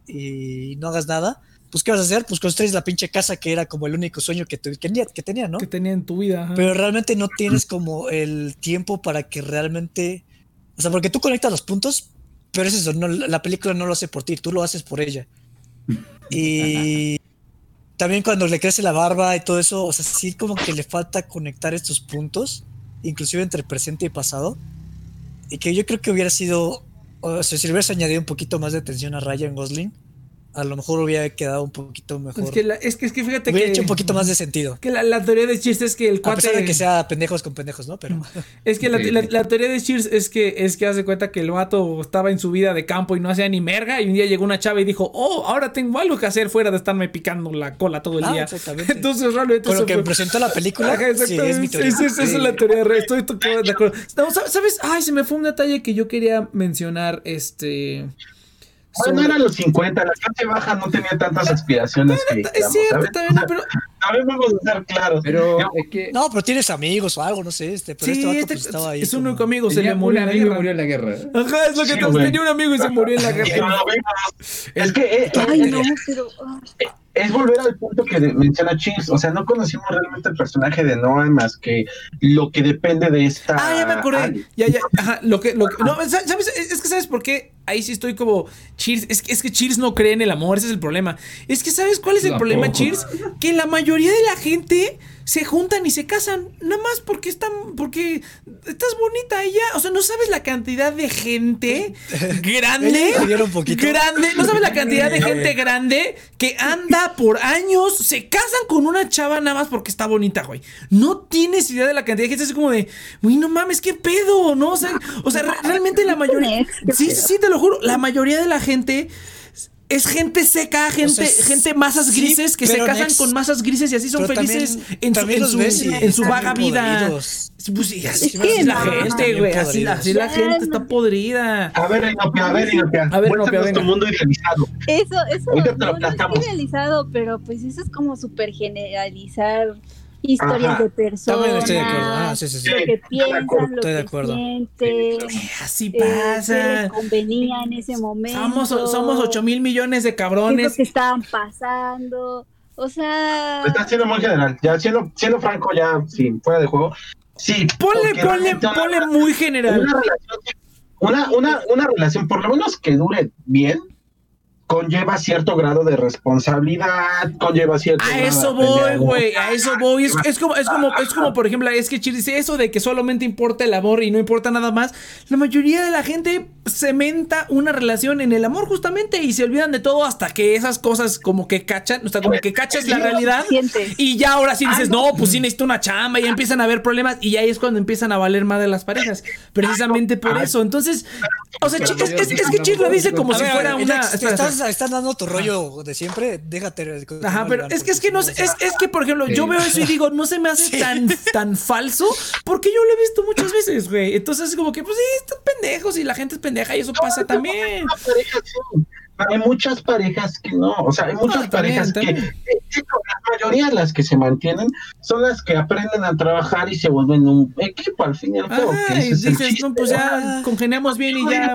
y no hagas nada. Pues, ¿qué vas a hacer? Pues construyes la pinche casa que era como el único sueño que, que tenía, que tenía, ¿no? Que tenía en tu vida. ajá. Pero realmente no tienes como el tiempo para que realmente, o sea, porque tú conectas los puntos, pero es eso, no, la película no lo hace por ti, tú lo haces por ella. Y también cuando le crece la barba y todo eso, o sea, sí como que le falta conectar estos puntos, inclusive entre presente y pasado, y que yo creo que hubiera sido, o sea, si le hubieras añadido un poquito más de atención a Ryan Gosling, a lo mejor hubiera quedado un poquito mejor. es, que la- es que es que fíjate hubiera que. hecho un poquito más de sentido. Que la, la teoría de Cheers es que el A cuate. pesar de que sea pendejos con pendejos, ¿no? Pero Es que la, teoría de Cheers es que es que hace cuenta que el vato estaba en su vida de campo y no hacía ni merga. Y un día llegó una chava y dijo: Oh, ahora tengo algo que hacer fuera de estarme picando la cola todo el Ah, día. exactamente. Entonces, realmente. con lo que fue- me presentó la película, Ajá, sí, es mi teoría. Sí, sí, esa es la teoría. re- Estoy to- de acuerdo. No, ¿sab- ¿Sabes? Ay, se me fue un detalle que yo quería mencionar. Este. Bueno, eran los 50, la clase baja no tenía tantas aspiraciones que Es digamos, cierto, ¿sabes? también, pero. También vamos a ser claros. Pero Yo- es que No, pero tienes amigos o algo, no sé, este, pero Sí, este vato este pues, estaba ahí. es un como- único amigo, se le murió un en la guerra. murió en la guerra. Ajá, es lo que Sí, te tenía un amigo y se murió en la guerra. Es que eh, Ay, eh, no, pero. ah, es volver al punto que menciona Chins. O sea, no conocimos realmente el personaje de Noah más que lo que depende de esta. Ah, ya me acordé. Ya, ya. Ajá, lo que, lo que. No, ¿sabes? Es que, ¿sabes por qué? Ahí sí estoy como. Cheers. Es que, es que Cheers no cree en el amor. Ese es el problema. Es que, ¿sabes cuál es el problema, Cheers? Que la mayoría de la gente se juntan y se casan. Nada más porque están. Porque estás bonita ella. O sea, no sabes la cantidad de gente grande. Grande. No sabes la cantidad de gente grande que anda por años. Se casan con una chava nada más porque está bonita, güey. No tienes idea de la cantidad de gente. Es como de, güey, no mames, qué pedo, ¿no? O sea, o sea, re- realmente la mayoría. Sí, sí, sí, te lo juro. La mayoría de la gente. Es gente seca, gente, sea, gente masas sí, grises que se casan Nex, con masas grises y así son felices también- en su, también en su, ves y en su vaga vida. Pues sí, así, Es así es la no. gente, güey. Así, así la gente no. está podrida. A ver, Inopia, a ver, Inopia. A ver, venga. tu mundo idealizado. Eso, eso lo no, no es idealizado, pero pues eso es como súper generalizar historias Ajá. de personas. Estoy de acuerdo. Ah, sí, sí, sí. Lo que estoy de piensan, acuerdo, lo estoy de que acuerdo. sienten, Así eh, qué les pasa. convenía en ese momento. Somos, somos 8 mil millones de qué es lo cabrones. que estaban pasando. O sea, Está siendo muy general. Ya siendo, siendo franco, ya, sí, fuera de juego. Sí. Ponle, ponle, una- ponle muy general. Una relación, una, una, una relación, por lo menos que dure bien, conlleva cierto grado de responsabilidad, conlleva cierto A grado de eso voy, a güey, a eso voy. Es, es como, es como, es como, por ejemplo, es que Chir dice eso de que solamente importa el amor y no importa nada más. La mayoría de la gente cementa una relación en el amor justamente y se olvidan de todo hasta que esas cosas como que cachan, o sea, como que cachas la realidad y ya ahora sí dices, no, pues sí necesito una chamba y ya empiezan a haber problemas y ahí es cuando empiezan a valer más de las parejas. Precisamente por eso. Entonces, o sea, es, es- es que Chir lo dice como A si fuera una... ¿te espera, ¿Estás estás dando tu rollo de siempre, déjate. Ajá, pero es que es que no es, es que por ejemplo, yo veo eso y digo, no se me hace tan, tan falso porque yo lo he visto muchas veces, güey. Entonces es como que, pues sí, están pendejos y la gente es pendeja y eso pasa también. Hay muchas parejas que no, o sea, hay muchas parejas que, la mayoría de las que se mantienen son las que aprenden a trabajar y se vuelven un equipo al fin y al cabo. y dices, no, pues ya congeniamos bien y ya.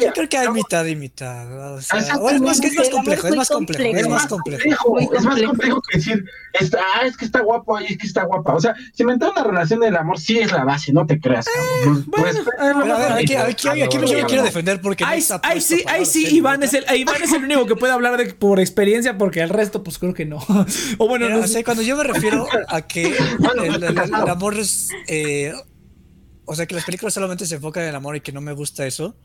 Yo creo que hay mitad y mitad. O sea, es, más, es más complejo, es más complejo, es más complejo. Es más complejo que decir, está, ah, es que está guapo, es que está guapa. O sea, si me entra una relación del amor, sí es la base, no te creas. Eh, bueno, a ver, aquí, aquí, aquí, me quiero defender porque. Ahí sí, ahí sí, Iván es el Iván es el único que puede hablar de, por experiencia, porque el resto, pues creo que no. o bueno, no sé. cuando yo me refiero a que el, amor es. Eh, o sea, que las películas solamente se enfocan en el amor y que no me gusta eso.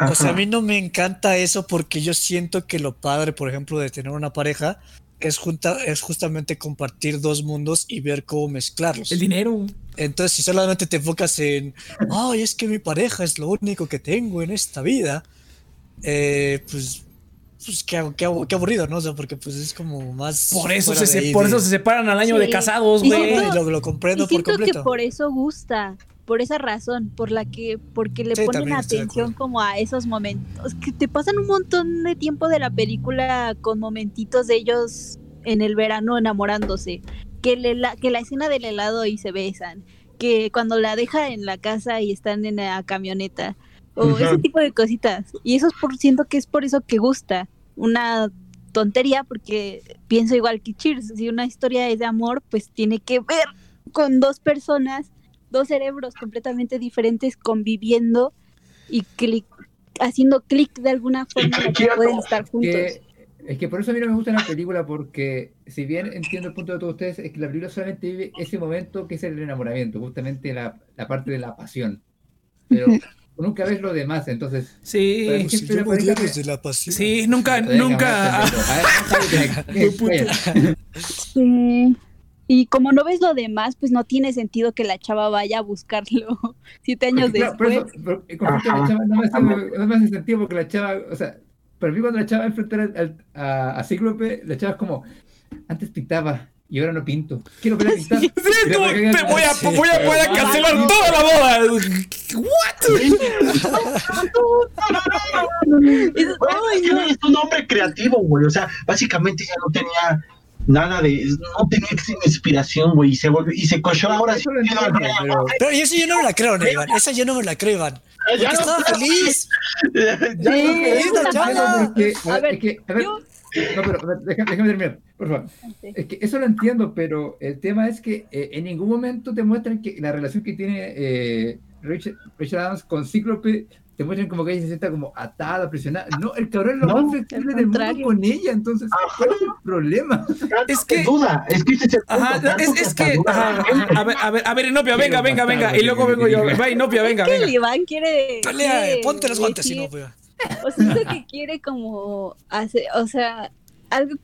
O sea, a mí no me encanta eso porque yo siento que lo padre, por ejemplo, de tener una pareja es, junta, es justamente compartir dos mundos y ver cómo mezclarlos. El dinero. Entonces, si solamente te enfocas en, ay, es que mi pareja es lo único que tengo en esta vida, eh, pues, pues qué, qué, aburrido, ¿no? O sea, porque pues es como más... Por eso, se, por eso se separan al año de casados, güey. Lo, lo, comprendo por completo. que por eso gusta, por esa razón, por la que, porque le ponen atención como a esos momentos, que te pasan un montón de tiempo de la película con momentitos de ellos en el verano enamorándose, que, la, que la escena del helado y se besan, que cuando la deja en la casa y están en la camioneta, o ese tipo de cositas. Y eso es por, siento que es por eso que gusta. Una tontería porque pienso igual que Cheers, si una historia es de amor, pues tiene que ver con dos personas, dos cerebros completamente diferentes conviviendo y haciendo clic de alguna forma que pueden estar juntos. es que por eso a mí no me gusta la película, porque si bien entiendo el punto de todos ustedes, es que la película solamente vive ese momento que es el enamoramiento, justamente la, la parte de la pasión. Pero nunca ves lo demás, entonces. Sí, si yo desde la pasión. Sí, nunca, nunca. sí. Y como no ves lo demás, pues no tiene sentido que la chava vaya a buscarlo siete años después. Por eso, pero, la chava no me, hace, no me hace sentido porque la chava, o sea, para mí cuando la chava enfrentar a, a Cíclope, la chava es como, antes pintaba, y ahora no pinto. Quiero ver a pintar. Sí, te voy a, voy a, voy a cancelar toda la boda. ¿What? es un hombre creativo, güey. O sea, básicamente ya no tenía nada de no tenía inspiración, güey, y se volvió y se cochó ahora sí. Pero, pero eso yo no me la creo, ¿no, Iván. Esa yo no me la creo, Iván. Porque estaba feliz. Ya, ya sí, no, feliz, A ver, a ver, no, pero déjame, terminar, por favor. Es que eso lo entiendo, pero el tema es que eh, en ningún momento te muestran que la relación que tiene eh, Richard, Adams con Cíclope te muestran como que ella se sienta como atada, presionada. No, el cabrón es lo más flexible del mundo con ella, entonces, ¿cuál es el problema? Es que. Duda, es que es, ajá, es, es que. Ajá, a ver, a ver, a ver, Inopia, venga, venga, venga. Y luego vengo yo. Va, Inopia, venga, el Iván quiere. Pelea, ponte los guantes, Inopia. O sea, que quiere como hacer, o sea, algo,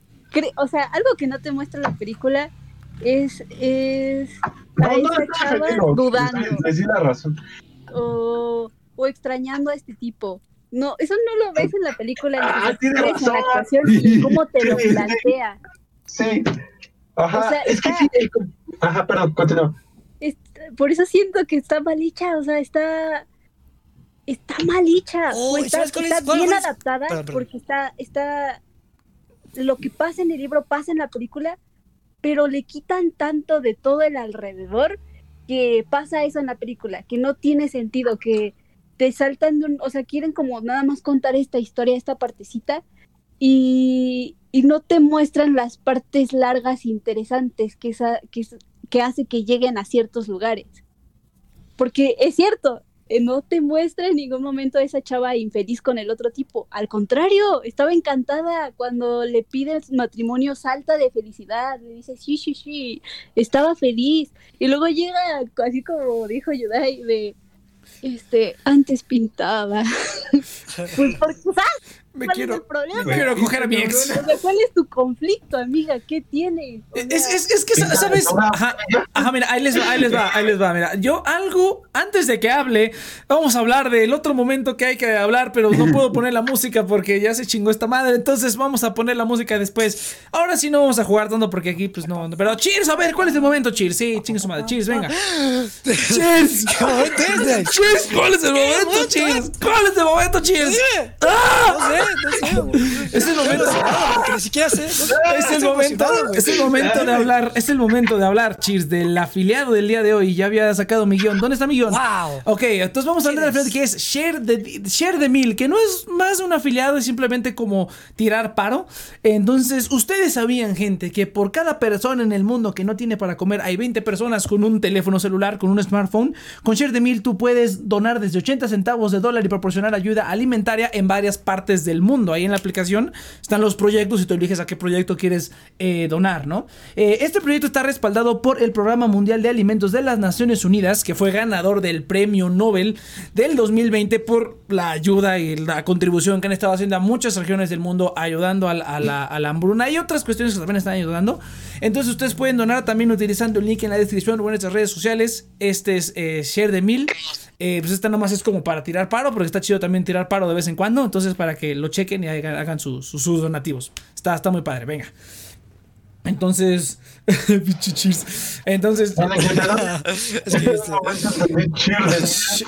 o sea, algo que no te muestra la película es, es a esa chava dudando. la razón. O, o extrañando a este tipo. No, eso no lo ves en la película, ah, en la actuación y cómo te lo plantea. Sí. Ajá, o sea, es que sí, ajá, perdón, continúa. por eso siento que está mal hecha, o sea, está está mal hecha. Oh, está, bien adaptada porque está, está. Lo que pasa en el libro pasa en la película, pero le quitan tanto de todo el alrededor que pasa eso en la película, que no tiene sentido, que te saltan, o sea, quieren como nada más contar esta historia, esta partecita, y, y no te muestran las partes largas interesantes que, esa, que, que hace que lleguen a ciertos lugares. Porque es cierto, eh, no te muestra en ningún momento a esa chava infeliz con el otro tipo. Al contrario, estaba encantada cuando le pide matrimonio, salta de felicidad, le dice sí, sí, sí, estaba feliz. Y luego llega, así como dijo Yudai, de este, antes pintaba. pues porque, Me ¿Cuál quiero, es el problema? me quiero coger a mi ex. O sea, ¿Cuál es tu conflicto, amiga? ¿Qué tiene? O Es, sea, es, es que, sa- ¿sabes? Ajá, ajá, mira, ahí les va, ahí les va, ahí les va. Mira, yo algo, antes de que hable, vamos a hablar del otro momento que hay que hablar, pero no puedo poner la música porque ya se chingó esta madre. Entonces vamos a poner la música después. Ahora sí no vamos a jugar tanto porque aquí, pues no. no. Pero Cheers, a ver, ¿cuál es el momento, Cheers? Sí, chingue su madre. Cheers, venga. Cheers. ¿Qué momento es, ¿cuál es el momento, Cheers? ¿Cuál es el momento, Cheers? ¡Ah! No sé, no sé. güey. Es el momento. porque ni siquiera sé. Es el momento, es el momento de hablar, es el momento de hablar, Cheers, del afiliado del día de hoy. Ya había sacado mi guion. ¿Dónde está mi guion? Wow. Ok, entonces vamos a hablar del afiliado que es Share de, Share de Mil, que no es más un afiliado, es simplemente como tirar paro. Entonces, ustedes sabían, gente, que por cada persona en el mundo que no tiene para comer, hay 20 personas con un teléfono celular, con un smartphone. Con Share de Mil tú puedes donar desde 80 centavos de dólar y proporcionar ayuda alimentaria en varias partes del mundo. Ahí en la aplicación están los proyectos y tú eliges a qué proyecto quieres eh, donar, ¿no? Eh, este proyecto está respaldado por el Programa Mundial de Alimentos de las Naciones Unidas, que fue ganador del Premio Nobel del 2020 por la ayuda y la contribución que han estado haciendo a muchas regiones del mundo ayudando al- a, la, a la hambruna y otras cuestiones que también están ayudando. Entonces ustedes pueden donar también utilizando el link en la descripción o en nuestras redes sociales. Este es eh, Share de Mil. Eh, pues esta nomás es como para tirar paro, porque está chido también tirar paro de vez en cuando. Entonces, para que lo chequen y hagan, sus- donativos. Está, está muy padre, venga. Entonces, cheers. Entonces,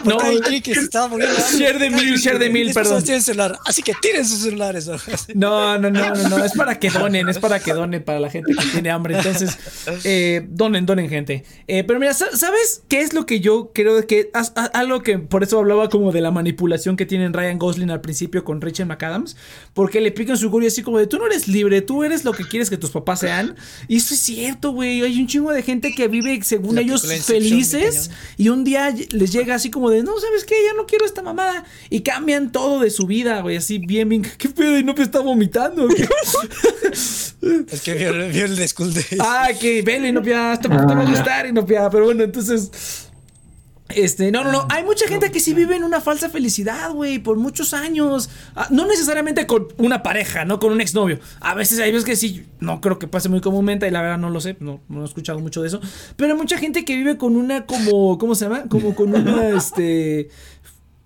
no, que se estaba muriendo. share de mil, share de mil, perdón. tienen celular, así que tiren sus celulares. ¿no? No, no, no, no, no, es para que donen, es para que donen para la gente que tiene hambre. Entonces, eh, donen, donen, gente. Eh, pero mira, sa- ¿sabes qué es lo que yo creo que algo que por eso hablaba como de la manipulación que tienen Ryan Gosling al principio con Rachel McAdams? Porque le pican su y así como de tú no eres libre, tú eres lo que quieres que tus papás sean. Y eso es cierto, güey. Hay un chingo de gente que vive según La ellos felices y un día les llega así como de no, ¿sabes qué? Ya no quiero esta mamada. Y cambian todo de su vida, güey. Así bien, bien. ¿Qué pedo? Y no me está vomitando. güey. Es que vio, el de. Ah, que vele, Inopia, esta puta va a gustar, Inopia. Pero bueno, entonces. Este, no, no, no. Hay mucha gente que sí vive en una falsa felicidad, güey, por muchos años. Ah, no necesariamente con una pareja, no con un exnovio. A veces hay veces que sí, no creo que pase muy comúnmente, y la verdad no lo sé, no, no he escuchado mucho de eso. Pero hay mucha gente que vive con una como, ¿cómo se llama? Como con una, este.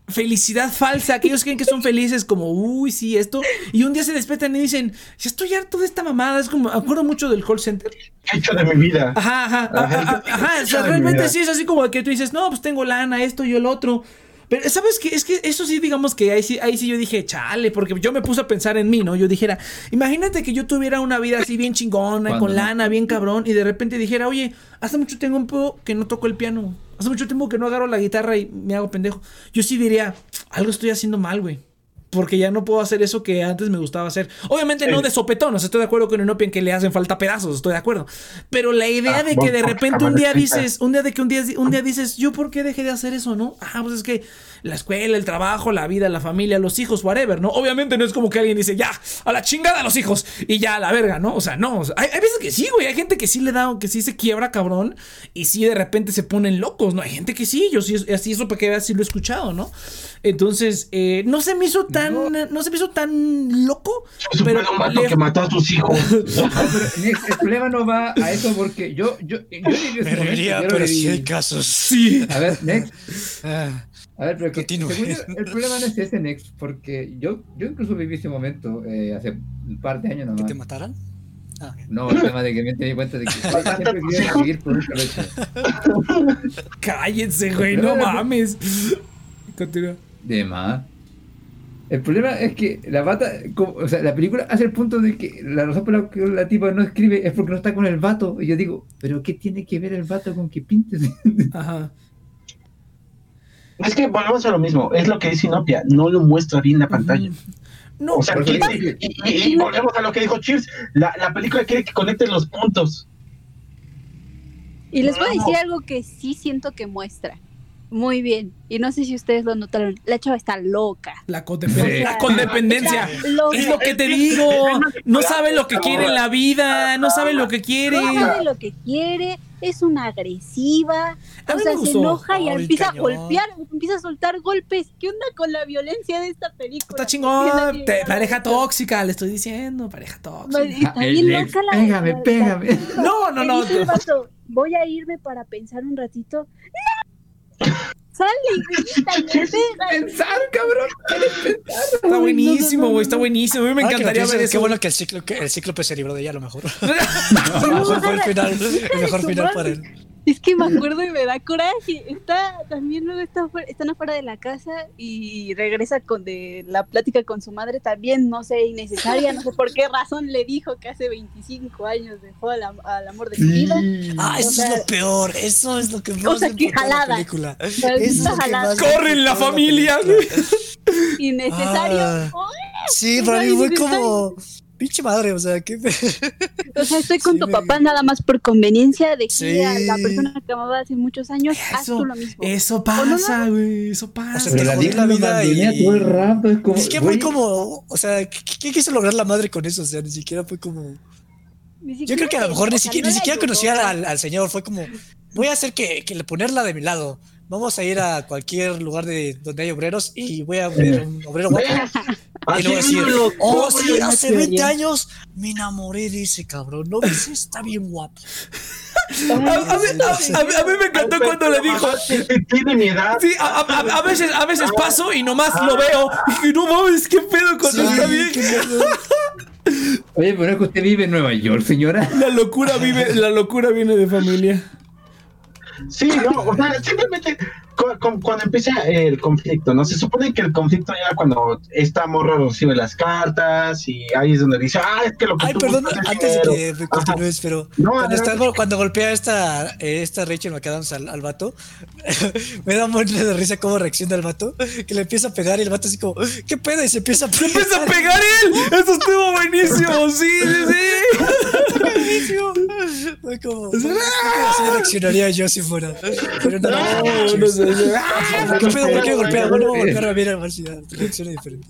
Felicidad falsa, aquellos creen que son felices como, uy, sí, esto, y un día se despiertan y dicen, ya estoy harto de esta mamada, es como, me acuerdo mucho del call center, hecho de mi vida. Ajá, ajá, Ajá, ajá, ¿qué- ajá, qué o sea, de mi realmente vida? sí es así como que tú dices, no, pues tengo lana, esto y el otro. Pero, ¿sabes qué? Es que eso sí, digamos que ahí sí, ahí sí yo dije, chale, porque yo me puse a pensar en mí, ¿no? Yo dijera, imagínate que yo tuviera una vida así bien chingona, ¿Cuándo, con no? lana, bien cabrón, y de repente dijera, oye, hace mucho tiempo que no toco el piano, hace mucho tiempo que no agarro la guitarra y me hago pendejo. Yo sí diría, algo estoy haciendo mal, güey. Porque ya no puedo hacer eso que antes me gustaba hacer. Obviamente no de sea, estoy de acuerdo con Enopi en que le hacen falta pedazos, estoy de acuerdo. Pero la idea Ah, de que de repente un día dices, un día de que un día, un día dices, ¿yo por qué dejé de hacer eso, no? Ah, pues es que la escuela, el trabajo, la vida, la familia, los hijos, whatever, ¿no? Obviamente no es como que alguien dice, ya, a la chingada los hijos y ya a la verga, ¿no? O sea, no. o sea, hay, hay veces que sí, güey. Hay gente que sí le da, que sí se quiebra cabrón y sí de repente se ponen locos, ¿no? Hay gente que sí, yo sí, así eso para que veas, sí lo he escuchado, ¿no? Entonces, eh, no se me hizo tan, no, se me hizo tan loco, Supe pero un le- que mató a sus hijos. No, pero Nex, el problema no va a eso porque yo, yo, yo viví ese Me reiría, yo pero sí hay casos. sí. A ver, Nex, Ah, a ver, pero que, según el problema no es ese, Nex, porque yo, yo incluso viví ese momento eh, hace un par de años ¿Que nomás. te mataran? Ah. No, el tema de que me di cuenta de que siempre quería seguir por un colegio. Cállense, güey, no mames. Continúa. De más. El problema es que la bata, como- o sea, la película hace el punto de que la razón por la que la tipa no escribe es porque no está con el vato. Y yo digo, ¿pero qué tiene que ver el vato con que pintes? Ajá. Es que volvemos a lo mismo, es lo que dice Inopia, no lo muestra bien la pantalla. No, O sea, quiere- y, y- y volvemos a lo que dijo Cheers, la, la película quiere que conecten los puntos. Y les voy a decir algo que sí siento que muestra. Muy bien. Y no sé si ustedes lo notaron. La chava está loca. La, condep- Sí. la loca. Es lo que te digo. No sabe lo que quiere en la vida. No sabe lo que quiere. No sabe lo que quiere, es una agresiva, o sea, se enoja y empieza cañón. a golpear, empieza a soltar golpes. ¿Qué onda con la violencia de esta película? Está ¿Por qué chingón. Te- pareja tóxica, le estoy diciendo. Pareja tóxica. Está Ah, bien el ex, loca la pégame, la- pégame. No, no, no. vato, voy a irme para pensar un ratito. ¡No! Sale. Pensar, cabrón. Está buenísimo, güey. Está buenísimo. A mí me lo encantaría ver eso. Qué bueno que el, ciclo, que el cíclope se libró de ella, a lo mejor. lo mejor fue el final, el mejor final para él. Es que me acuerdo y me da coraje. Está también luego está afuera- están afuera de la casa y regresa con de la plática con su madre también, no sé, innecesaria, no sé por qué razón le dijo que hace 25 años dejó al, am- al amor de su vida. Ah, eso sea, es lo peor. Eso es lo que más sea, me qué de la jalada. película. Eso es lo que jalada. más Corren la familia. Innecesario. Ah. Sí, O para sea, mí fue como. Pinche madre, o sea, qué. O sea, estoy con Sí, tu me- papá nada más por conveniencia de que Sí. a la persona que amaba hace muchos años, haz tú lo mismo. eso pasa, güey. Eso pasa. O sea, Pero te la la vida y- todo el rato. Es como, Ni siquiera fue como. O sea, ¿qué, qué quiso lograr la madre con eso? O sea, ni siquiera fue como. Yo creo que a lo mejor ni siquiera, no ni siquiera conocía al, al señor. Fue como, voy a hacer que, que le ponerla de mi lado. Vamos a ir a cualquier lugar de donde hay obreros y voy a ver un obrero guapo. Y Así le voy a decir, lo- oh, ¿cómo sí, hace no 20 quería? años me enamoré de ese cabrón. ¿No ves? Está bien guapo. A, a mí, a- a mí- a mí me encantó cuando le dijo. Tiene mi edad. Sí, a, a- a veces, a veces paso y nomás lo veo. Y no mames, qué pedo con qué miedo. Oye, pero es que usted vive en Nueva York, señora. La locura vive, la locura viene de familia. Sí, no, o sea, simplemente cuando empieza el conflicto, ¿no? Se supone que el conflicto ya cuando esta morra recibe las cartas y ahí es donde dice, ah, es que lo que Ay, tú perdón, antes de dinero". que continúes, pero No, cuando, está- cuando golpea esta, eh, esta Rachel McAdams al, al vato, me da un montón de risa cómo reacciona el vato, que le empieza a pegar y el vato así como, ¿qué pedo? Y se empieza a pegar. ¡Empieza a pegar él! ¡Eso estuvo buenísimo! ¡Sí, sí, sí! buenísimo. Como, así reaccionaría yo si fuera. Pero no, no, No, no sé. ¿Qué pedo? ¿Por qué golpea? Bueno, voy a golpear a ver a ver si reacciona diferente.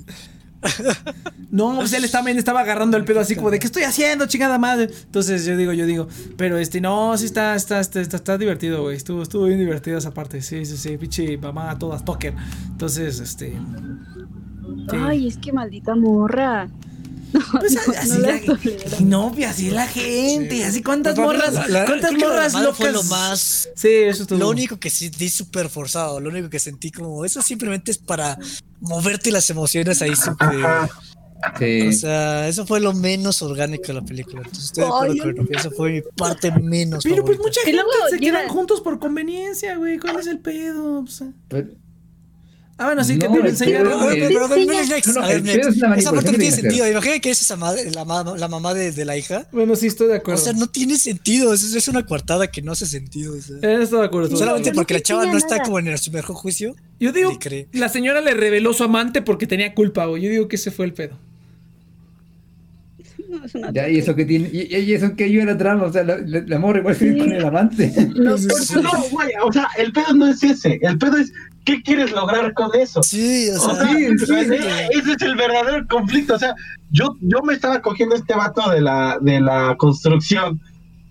No, pues él también estaba agarrando el pedo así como de ¿qué estoy haciendo, chingada madre? Entonces yo digo, yo digo, pero este, no, sí está, está, está, está, está divertido, güey. Estuvo, estuvo bien divertido esa parte. Sí, sí, sí, pinche mamá a todas toker. Entonces, este. sí. Ay, es que maldita morra. Pues no, así no la no, pues así la gente, Sí. así cuántas mí morras, la- la- cuántas que lo morras locas. fue lo más Sí, eso estuvo. Lo único que sí di súper forzado, lo único que sentí como eso simplemente es para moverte las emociones ahí súper. Sí. O sea, eso fue lo menos orgánico de la película. Entonces estoy de acuerdo Ay, con Enrique, Eso fue mi parte menos. Pero pues mucha gente luego se quedan juntos por conveniencia, güey. ¿Cuál es el pedo? O sea, Pero- ah, bueno, sí, que No, te que- enseñaron. Pero, pero, pero, no, ver, es la Esa parte no tiene sentido. Imagina que es esa madre, la, ma- la mamá de, de la hija. Bueno, sí, estoy de O acuerdo. sea, no tiene sentido. Es, es una coartada que no hace sentido. o sea. Eh, estoy de acuerdo. Solamente porque la chava no está como en su mejor juicio. Yo digo, la señora le reveló su amante porque tenía culpa, güey. Yo digo que ese fue el pedo. No, es una Ya, y eso que tiene, y, y eso que ayuda la trama, o sea, la, la, la morra igual se Sí. con el amante. No, Sí. No, o sea, el pedo no es ese, el pedo es, ¿qué quieres lograr con eso? Sí, o O sea. ese es el verdadero conflicto. O sea, yo, yo me estaba cogiendo este vato de la, de la construcción.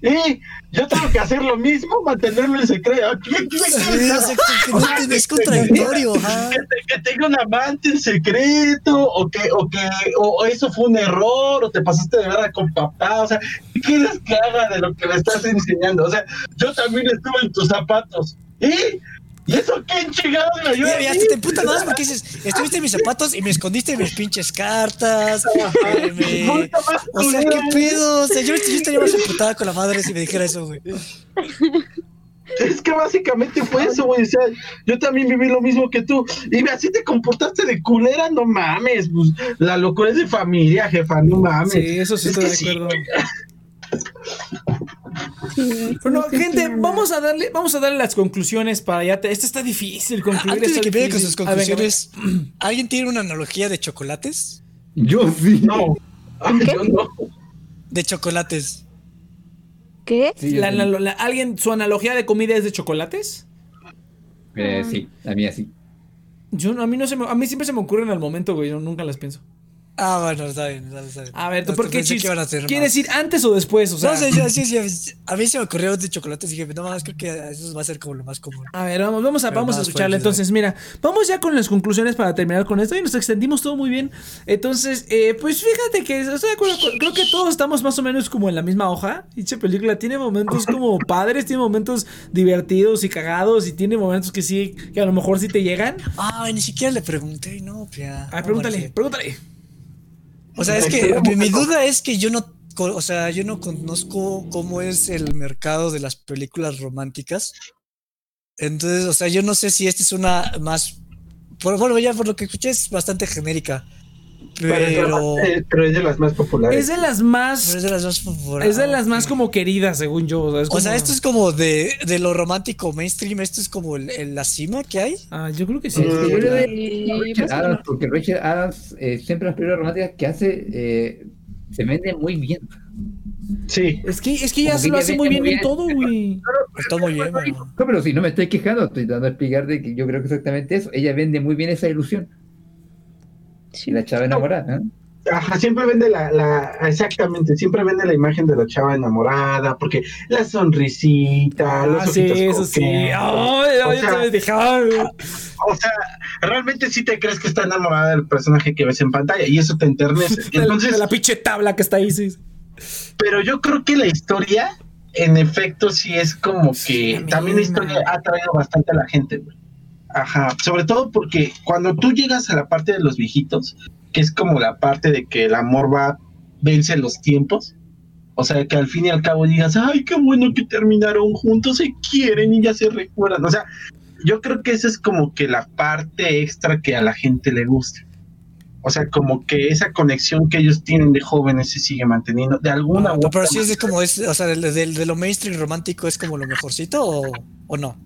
Y yo tengo que hacer lo mismo, mantenerlo en secreto. ¿Qué- qué- Sí, o sea, que no te- que- contradictorio. ajá. que, te- que tenga un amante en secreto, o que, o que, o, o eso fue un error, o te pasaste de verdad con papá, o sea, ¿qué quieres que haga de lo que me estás enseñando? O sea, yo también estuve en tus zapatos. ¿Y? ¿Y eso qué chingados me ayuda? Y, y a hasta mí? te emputa más porque dices, estuviste en mis zapatos y me escondiste mis pinches cartas. me- Puta O sea, ¿qué pedo? O sea, yo, yo estaría más emputada con la madre si me dijera eso, güey. Es que básicamente fue eso, güey. O sea, yo también viví lo mismo que tú. Y así te comportaste de culera, no mames. Pues, la locura es de familia, jefa, no mames. Sí, eso sí Es estoy de acuerdo. Sí, Bueno, gente, vamos a darle, vamos a darle las conclusiones para ya. Te, este está difícil concluir. Antes de que con Ah, venga, conclusiones, ¿alguien tiene una analogía de chocolates? Yo sí. No. ¿Qué? yo no. De chocolates. ¿Qué? Sí, La ¿Alguien, su analogía de comida es de chocolates? Eh, sí, a mí así. Yo, a mí no se me, a mí siempre se me ocurren al momento, güey. Yo nunca las pienso. Ah, bueno, está bien, está bien. A ver, ¿tú No, por qué chis? iban a tener ¿Quieres más. ir antes o después? O sea, no sé, yo, sí, sí, a mí se me ocurrió de chocolates y dije, no más, creo que eso va a ser como lo más común. A ver, vamos, vamos a, Pero vamos a escucharle. Entonces, mira, vamos ya con las conclusiones para terminar con esto. Y nos extendimos todo muy bien. Entonces, eh, pues fíjate que estoy de acuerdo con- creo que todos estamos más o menos como en la misma hoja. Dicha película tiene momentos como padres, tiene momentos divertidos y cagados. Y tiene momentos que sí, que a lo mejor sí te llegan. Ay, ni siquiera le pregunté, no, pia. A ver, No, pregúntale, pregúntale. O sea, es que mi, duda es que yo no, o sea, yo no conozco cómo es el mercado de las películas románticas. Entonces, o sea, yo no sé si esta es una más, por, bueno, ya por lo que escuché es bastante genérica, Pero, es de pero, las- pero es de las más populares. Es de las pero más. es de las más populares. Es de las más como queridas, según yo. O sea, es O sea, como- esto es como de, de lo romántico mainstream, esto es como el- el- la cima que hay. Ah, yo creo que sí. Yo Y a Richard Adams, porque Richard Adams eh, siempre las películas románticas que hace eh, se venden muy bien. Sí. Es que, es que ya Como se que lo hace vende muy bien en todo, güey. Está muy bien, bueno. No, pero si no me estoy quejando, estoy dando a explicar de que yo creo que exactamente eso. Ella vende muy bien esa ilusión. Sí. La chava enamorada. ¿eh? Ajá, siempre vende la, la, exactamente, siempre vende la imagen de la chava enamorada, porque la sonrisita, los Ah, sí, ojitos eso sí. O sea. O sea, realmente sí te crees que está enamorada del personaje que ves en pantalla y eso te enternece. De la- Entonces, de la pinche tabla que está ahí, sí. pero yo creo que la historia, en efecto, sí es como que también la historia ha traído bastante a la gente, güey. Ajá, sobre todo porque cuando tú llegas a la parte de los viejitos, que es como la parte de que el amor va, vence los tiempos, o sea, que al fin y al cabo digas, ay, qué bueno que terminaron juntos, se quieren y ya se recuerdan, o sea, yo creo que esa es como que la parte extra que a la gente le gusta. O sea, como que esa conexión que ellos tienen de jóvenes se sigue manteniendo de alguna u Ah, otra pero sí es como es, o sea, del- de, lo mainstream romántico es como lo mejorcito o, o no.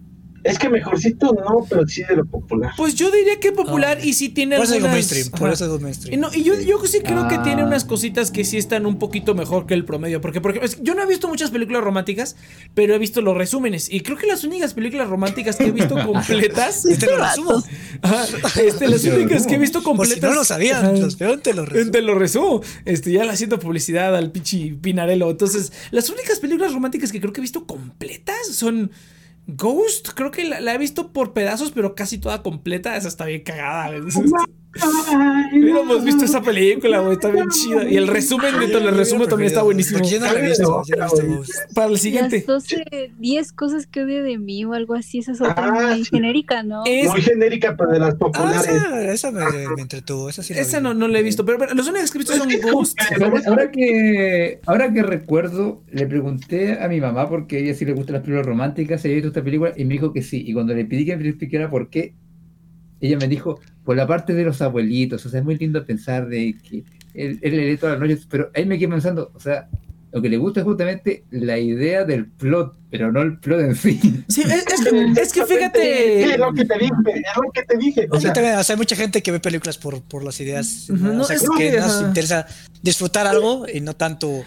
Es que mejorcito no, pero sí de lo popular. Pues yo diría que popular Ah. y sí tiene Por eso algunas- mainstream, por eso Y, mainstream. no, y yo, yo sí creo que Ah. tiene unas cositas que sí están un poquito mejor que el promedio. Porque, porque es- yo no he visto muchas películas románticas, pero he visto los resúmenes. Y creo que las únicas películas románticas que he visto completas. Y te lo resumo. Ajá, este, las únicas que he visto Por si completas. no lo sabían, los peón te lo resumo. Te lo resumo. Este, ya le haciendo publicidad al pinche Pinarello. Entonces, las únicas películas románticas que creo que he visto completas son Ghost. Creo que la, la he visto por pedazos, pero casi toda completa. Esa está bien cagada. Hubiéramos visto esa película, güey. Está bien chida. Y el resumen dentro del resumen también está buenísimo. Porque yo no la he visto, yo no he visto Ghost. Para el siguiente. Las 12, 10 cosas que odio de mí o algo así, esa es otra Ah, muy sí. genérica, ¿no? Es- Muy genérica, pero de las Ah, populares. esa, esa me, me entretuvo, esa sí la Esa vi. no, no la he visto. Pero, pero los únicos que he visto son Ghost. Ahora- Ahora que, ahora que recuerdo, le pregunté a mi mamá porque a ella sí le gustan las películas románticas, si había visto esta película, y me dijo que sí. Y cuando le pedí que me explicara por qué, ella me dijo, por la parte de los abuelitos, o sea, es muy lindo pensar de que él, él le lee todas las noches, pero ahí me quedé pensando, o sea, lo que le gusta es justamente la idea del plot, pero no el plot en sí. Sí, es, es que, es que Sí, fíjate. es lo que te dije, es lo que te dije. O sea, también, o sea, hay mucha gente que ve películas por, por las ideas. ¿no? no, o sea, es que que, nos interesa disfrutar algo y no tanto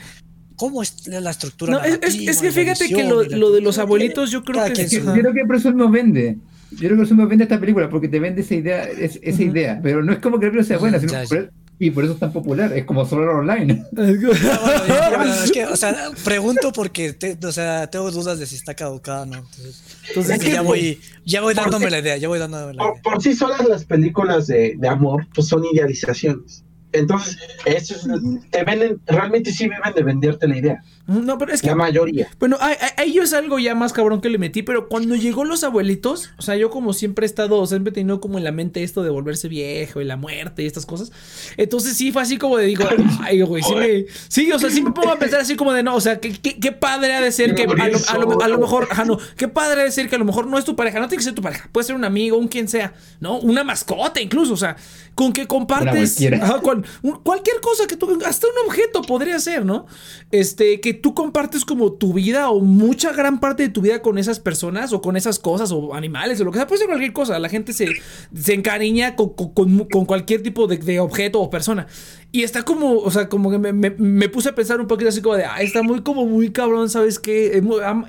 cómo es la estructura. No, es, que fíjate que lo, lo de los abuelitos, yo creo que. Yo creo que por eso nos vende. Yo creo que eso nos vende esta película, porque te vende esa idea, es- esa Ujú. idea. Pero no es como que la película sea buena, sino por- y por eso es tan popular. Es como solo online. Ah, bueno, es que, o sea, pregunto porque, te- o sea, tengo dudas de si está caducada o no. Entonces, Entonces, Es que ya voy, ya voy dándome la idea, ya voy dándome la por, idea. por sí solas las películas de, de amor, pues son idealizaciones. Entonces, eso es, te venden, realmente sí viven de venderte la idea. No, pero es que La mayoría. Bueno, a, a- a ellos es algo ya más cabrón que le metí, pero cuando llegó los abuelitos, o sea, yo como siempre he estado, siempre he tenido como en la mente esto de volverse viejo y la muerte y estas cosas. Entonces sí fue así como de digo, ay, güey, sí me, sí, o sea, sí me pongo a pensar así como de no, o sea, qué, qué, qué padre ha de ser que a lo, a lo- a lo mejor, ajá, no, qué padre ha de ser que a lo mejor no es tu pareja, no tiene que ser tu pareja, puede ser un amigo, un quien sea, ¿no? Una mascota incluso, o sea, con que compartes ajá, un- cualquier cosa que tú, hasta un objeto podría ser, ¿no? Este, que tú compartes como tu vida o mucha gran parte de tu vida con esas personas o con esas cosas o animales o lo que sea, puede ser cualquier cosa. La gente se, se encariña con, con- con- cualquier tipo de, objeto o persona. Y está como, o sea, como que me, me- puse a pensar un poquito así como de, ah, está muy como muy cabrón, ¿sabes qué? He,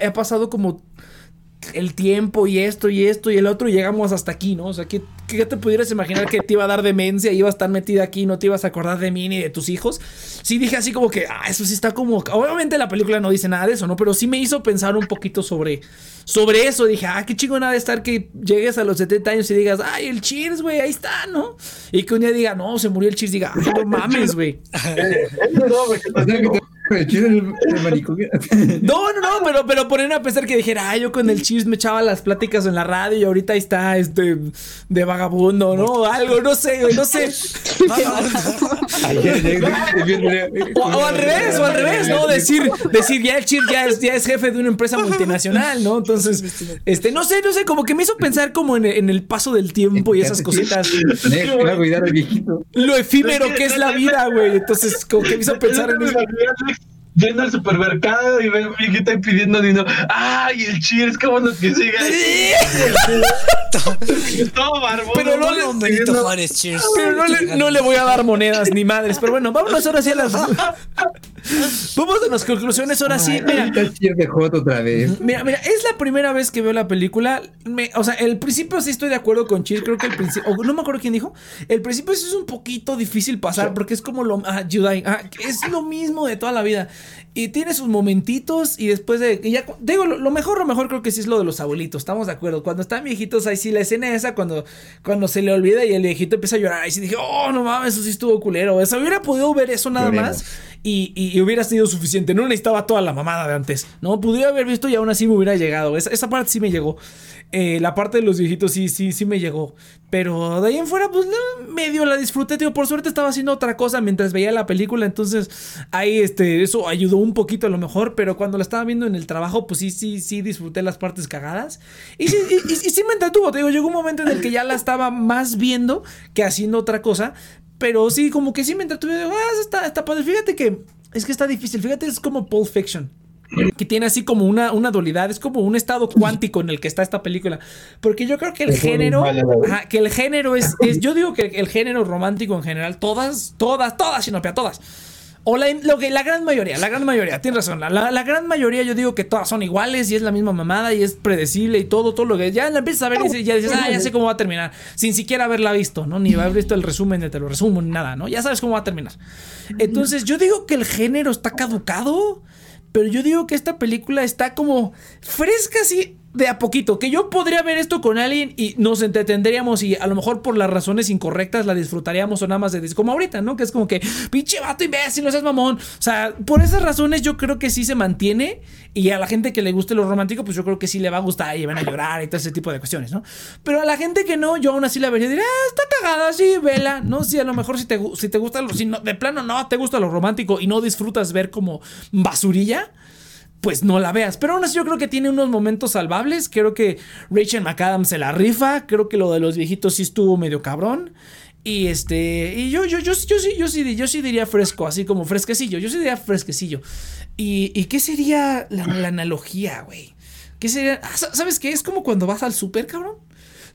he pasado como el tiempo y esto y esto y el otro y llegamos hasta aquí, ¿no? O sea, ¿qué, qué te pudieras imaginar que te iba a dar demencia y ibas a estar metida aquí y no te ibas a acordar de mí ni de tus hijos? Sí dije así como que, ah, eso sí está como... Obviamente la película no dice nada de eso, ¿no? Pero sí me hizo pensar un poquito sobre, sobre eso. Dije, ah, qué chingona de estar que llegues a los 70 años y digas, ay, el Cheers, güey, ahí está, ¿no? Y que un día diga, no, se murió el Cheers, diga, ay, no mames, güey. No, no, no, pero, pero ponen a pensar que dijera, ah, yo con el Cheers me echaba las pláticas en la radio y ahorita ahí está este de vagabundo, ¿no? Algo, no sé, güey, no sé. o, o al revés, o al revés, ¿no? Decir, decir, ya el Cheers ya es, ya es jefe de una empresa multinacional, ¿no? Entonces, este, no sé, no sé, como que me hizo pensar como en, en el paso del tiempo y esas cositas. Lo efímero que es la vida, güey. Entonces, como que me hizo pensar en eso yendo al supermercado y ve y está pidiendo dinero. ¡Ay, el cheers! ¿Cómo nos que siga? Todo barbón. Pero no, le, pero no, le, no le voy a dar monedas ni madres. Pero bueno, vámonos ahora sí a las. Vamos a las conclusiones ahora sí. Mira, otra vez. mira, mira, es la primera vez que veo la película. Me, o sea, el principio sí estoy de acuerdo con Cheers. Creo que el principio. No me acuerdo quién dijo. El principio sí es un poquito difícil pasar porque es como lo. Ah, Judai, ah, es lo mismo de toda la vida. Y tiene sus momentitos y después de... Ya, digo, lo, mejor, lo mejor creo que sí es lo de los abuelitos, estamos de acuerdo. Cuando están viejitos, ahí sí la escena esa, cuando, cuando se le olvida y el viejito empieza a llorar, ahí sí dije, oh, no mames, eso sí estuvo culero. Eso hubiera podido ver eso nada más y, y, hubiera sido suficiente. No necesitaba toda la mamada de antes, ¿no? Pudiera haber visto y aún así me hubiera llegado. Esa, esa parte sí me llegó. Eh, la parte de los viejitos sí, sí, sí me llegó. Pero de ahí en fuera, pues medio la disfruté. Tío, por suerte estaba haciendo otra cosa mientras veía la película. Entonces, ahí este, eso ayudó un poquito a lo mejor. Pero cuando la estaba viendo en el trabajo, pues sí, sí, sí disfruté las partes cagadas. Y sí, y, sí me entretuvo. Te digo, llegó un momento en el que ya la estaba más viendo que haciendo otra cosa. Pero sí, como que sí me entretuve. ah, está, está padre. Fíjate que es que está difícil. Fíjate, es como Pulp Fiction que tiene así como una, una dualidad, es como un estado cuántico en el que está esta película. Porque yo creo que el género, que el género es, es, yo digo que el género romántico en general, todas, todas, todas, Sinopia, todas. O la, lo que, la gran mayoría, la gran mayoría, tienes razón. La, la, gran mayoría yo digo que todas son iguales y es la misma mamada y es predecible y todo, todo lo que ya la empiezas a ver y ya dices, ah, ya sé cómo va a terminar. Sin siquiera haberla visto, ¿no? Ni haber visto el resumen de te lo resumo, ni nada, ¿no? Ya sabes cómo va a terminar. Entonces yo digo que el género está caducado. Pero yo digo que esta película está como fresca así de a poquito. Que yo podría ver esto con alguien y nos entretendríamos y a lo mejor por las razones incorrectas la disfrutaríamos o nada más de como ahorita, ¿no? Que es como que, pinche vato imbécil, no seas mamón. O sea, por esas razones yo creo que sí se mantiene y a la gente que le guste lo romántico, pues yo creo que sí le va a gustar y van a llorar y todo ese tipo de cuestiones, ¿no? Pero a la gente que no, yo aún así la vería y diría, ah, está cagada, sí, vela, ¿no? Si a lo mejor si te, si te gusta, si no, de plano no te gusta lo romántico y no disfrutas ver como basurilla pues no la veas. Pero aún así yo creo que tiene unos momentos salvables. Creo que Rachel McAdams se la rifa. Creo que lo de los viejitos sí estuvo medio cabrón. Y este, y yo, yo, yo, yo, sí, yo sí, yo sí diría fresco, así como fresquecillo. Yo sí diría fresquecillo. ¿Y, y qué sería la, la analogía, güey? ¿Qué sería? Ah, ¿Sabes qué? Es como cuando vas al súper, cabrón.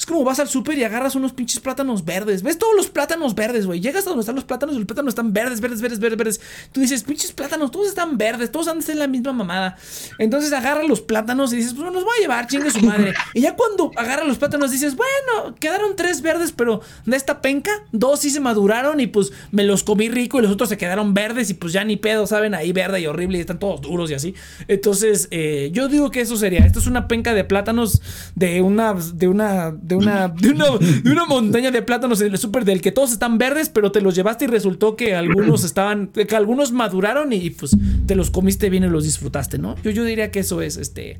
Como vas al súper y agarras unos pinches plátanos verdes. ¿Ves todos los plátanos verdes, güey? Llegas a donde están los plátanos y los plátanos están verdes, verdes, verdes, verdes, verdes. Tú dices, pinches plátanos, todos están verdes, todos han de ser la misma mamada. Entonces agarra los plátanos y dices, pues los voy a llevar, chingue su madre. Y ya cuando agarra los plátanos dices, bueno, quedaron tres verdes, pero de esta penca, dos sí se maduraron y pues me los comí rico y los otros se quedaron verdes y pues ya ni pedo, ¿saben? Ahí verde y horrible y están todos duros y así. Entonces, eh, yo digo que eso sería. Esto es una penca de plátanos de una, de una, de una, de una, de una montaña de plátanos en el súper del que todos están verdes, pero te los llevaste y resultó que algunos estaban, que algunos maduraron y pues te los comiste bien y los disfrutaste, ¿no? Yo, yo diría que eso es, este,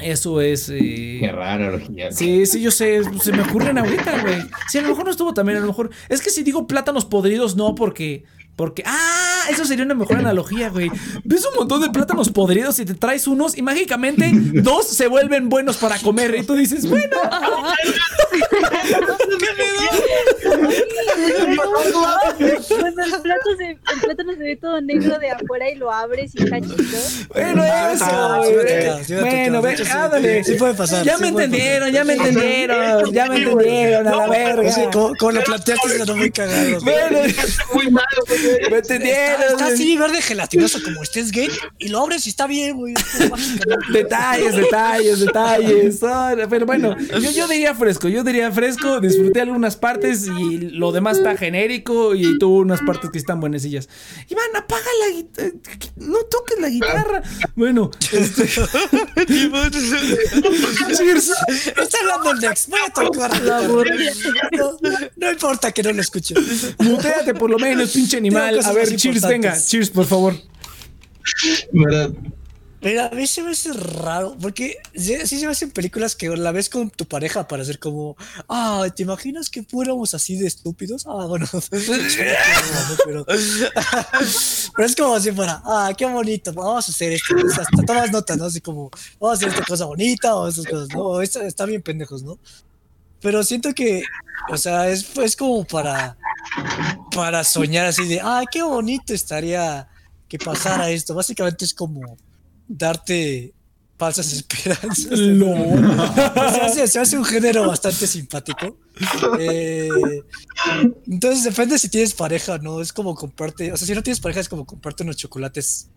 eso es. Eh... Qué raro. Sí, sí, yo sé. Se me ocurren ahorita, güey. Sí, a lo mejor no estuvo también. A lo mejor. Es que si digo plátanos podridos, no, porque. Porque. ¡Ah! Eso sería una mejor analogía, güey. Ves un montón de plátanos podridos y te traes unos y mágicamente dos se vuelven buenos para comer. Y tú dices, bueno. El, plato se, el plátano se ve todo negro de afuera y lo abres y está chido. Bueno, eso. Ah, sí tocado, sí bueno, ve, ándale. sí puede pasar, Ya me entendieron, ya me entendieron, ya me entendieron, a la verga. Como, lo planteaste, sonó muy cagado. Bueno, Muy malo, güey. me Está, entendieron. está así verde gelatinoso como estés gay y lo abres y está bien, güey. Detalles, detalles, detalles. Ah, Pero bueno, yo, yo diría fresco, yo diría fresco, disfruté algunas partes y lo demás está genérico y tuvo unas partes que están buenecillas. Iván, apaga la guitarra, no toques la guitarra. Bueno, este, cheers. Está hablando el Dex. Voy a tocar la no, no importa que no lo escuche. Muteate por lo menos, pinche animal. A ver, cheers, venga, cheers, por favor. ¿Verdad? Mira, a mí se me hace raro, porque sí se me hacen películas que la ves con tu pareja para hacer como, ah, ¿te imaginas que fuéramos así de estúpidos? Ah, bueno, pero, pero es como si fuera, ah, qué bonito, vamos a hacer esto, o sea, hasta tomas notas, ¿no? Así como, vamos a hacer esta cosa bonita o estas cosas, no, está, está bien pendejos, ¿no? Pero siento que, o sea, es, es como para, para soñar así de, ah, qué bonito estaría que pasara esto. Básicamente es como darte falsas esperanzas. No. Se hace, se hace un género bastante simpático. Eh, entonces depende si tienes pareja o no. Es como comprarte, o sea, si no tienes pareja es como comprarte unos chocolates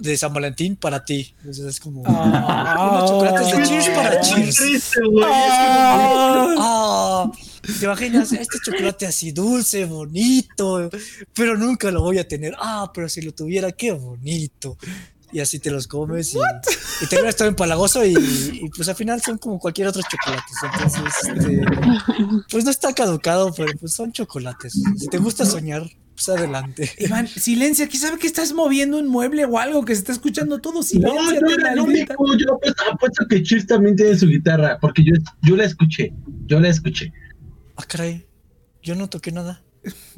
de San Valentín para ti. Sea, es como Ah. unos chocolates de Cheers para Cheers. triste. Ah. Ah, ¿Te imaginas este chocolate así dulce, bonito? Pero nunca lo voy a tener. Ah, pero si lo tuviera, qué bonito. Y así te los comes y, y terminas todo empalagoso y, y, pues al final son como cualquier otro chocolates. Entonces, este, pues no está caducado, pero pues son chocolates. Si te gusta soñar, pues adelante. Iván, silencia, aquí sabe que estás moviendo un mueble o algo que se está escuchando todo. No, Silencia, yo era el único. Yo apuesto, apuesto que Cheers también tiene su guitarra, porque yo, yo la escuché. Yo la escuché. Ah, caray. Yo no toqué nada.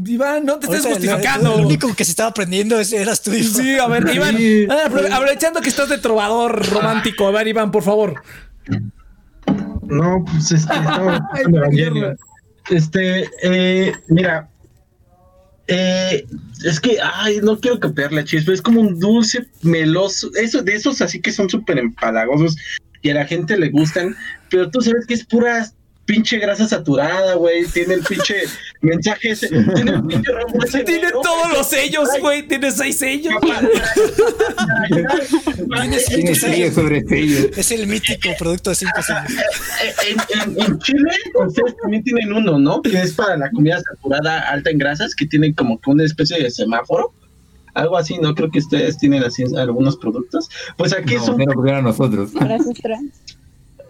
Iván, no te estés Ahorita, el- justificando. El único que se estaba aprendiendo ese eras tú. hijo. Sí, a ver, Iván, ah, apro- aprovechando que estás de trovador romántico, a ver, Iván, por favor. No, pues este, estaba Evangelion. Este, eh, mira, eh, es que, ay, no quiero copiarle a Cheers, pero es como un dulce meloso, eso, de esos así que son súper empalagosos y a la gente le gustan, pero tú sabes que es pura pinche grasa saturada, güey, tiene el pinche mensaje ese, tiene el pinche ese Tiene todos los sellos, güey. Tiene seis sellos. Tiene Tiene sellos. sello sobre sello. Es el mítico producto de cinco sellos. En, en- en Chile ustedes también tienen uno, ¿no? Que es para la comida saturada alta en grasas, que tienen como que una especie de semáforo. Algo así, ¿no? Creo que ustedes tienen así algunos productos. Pues aquí No, pusieron a nosotros. Gracias, trans.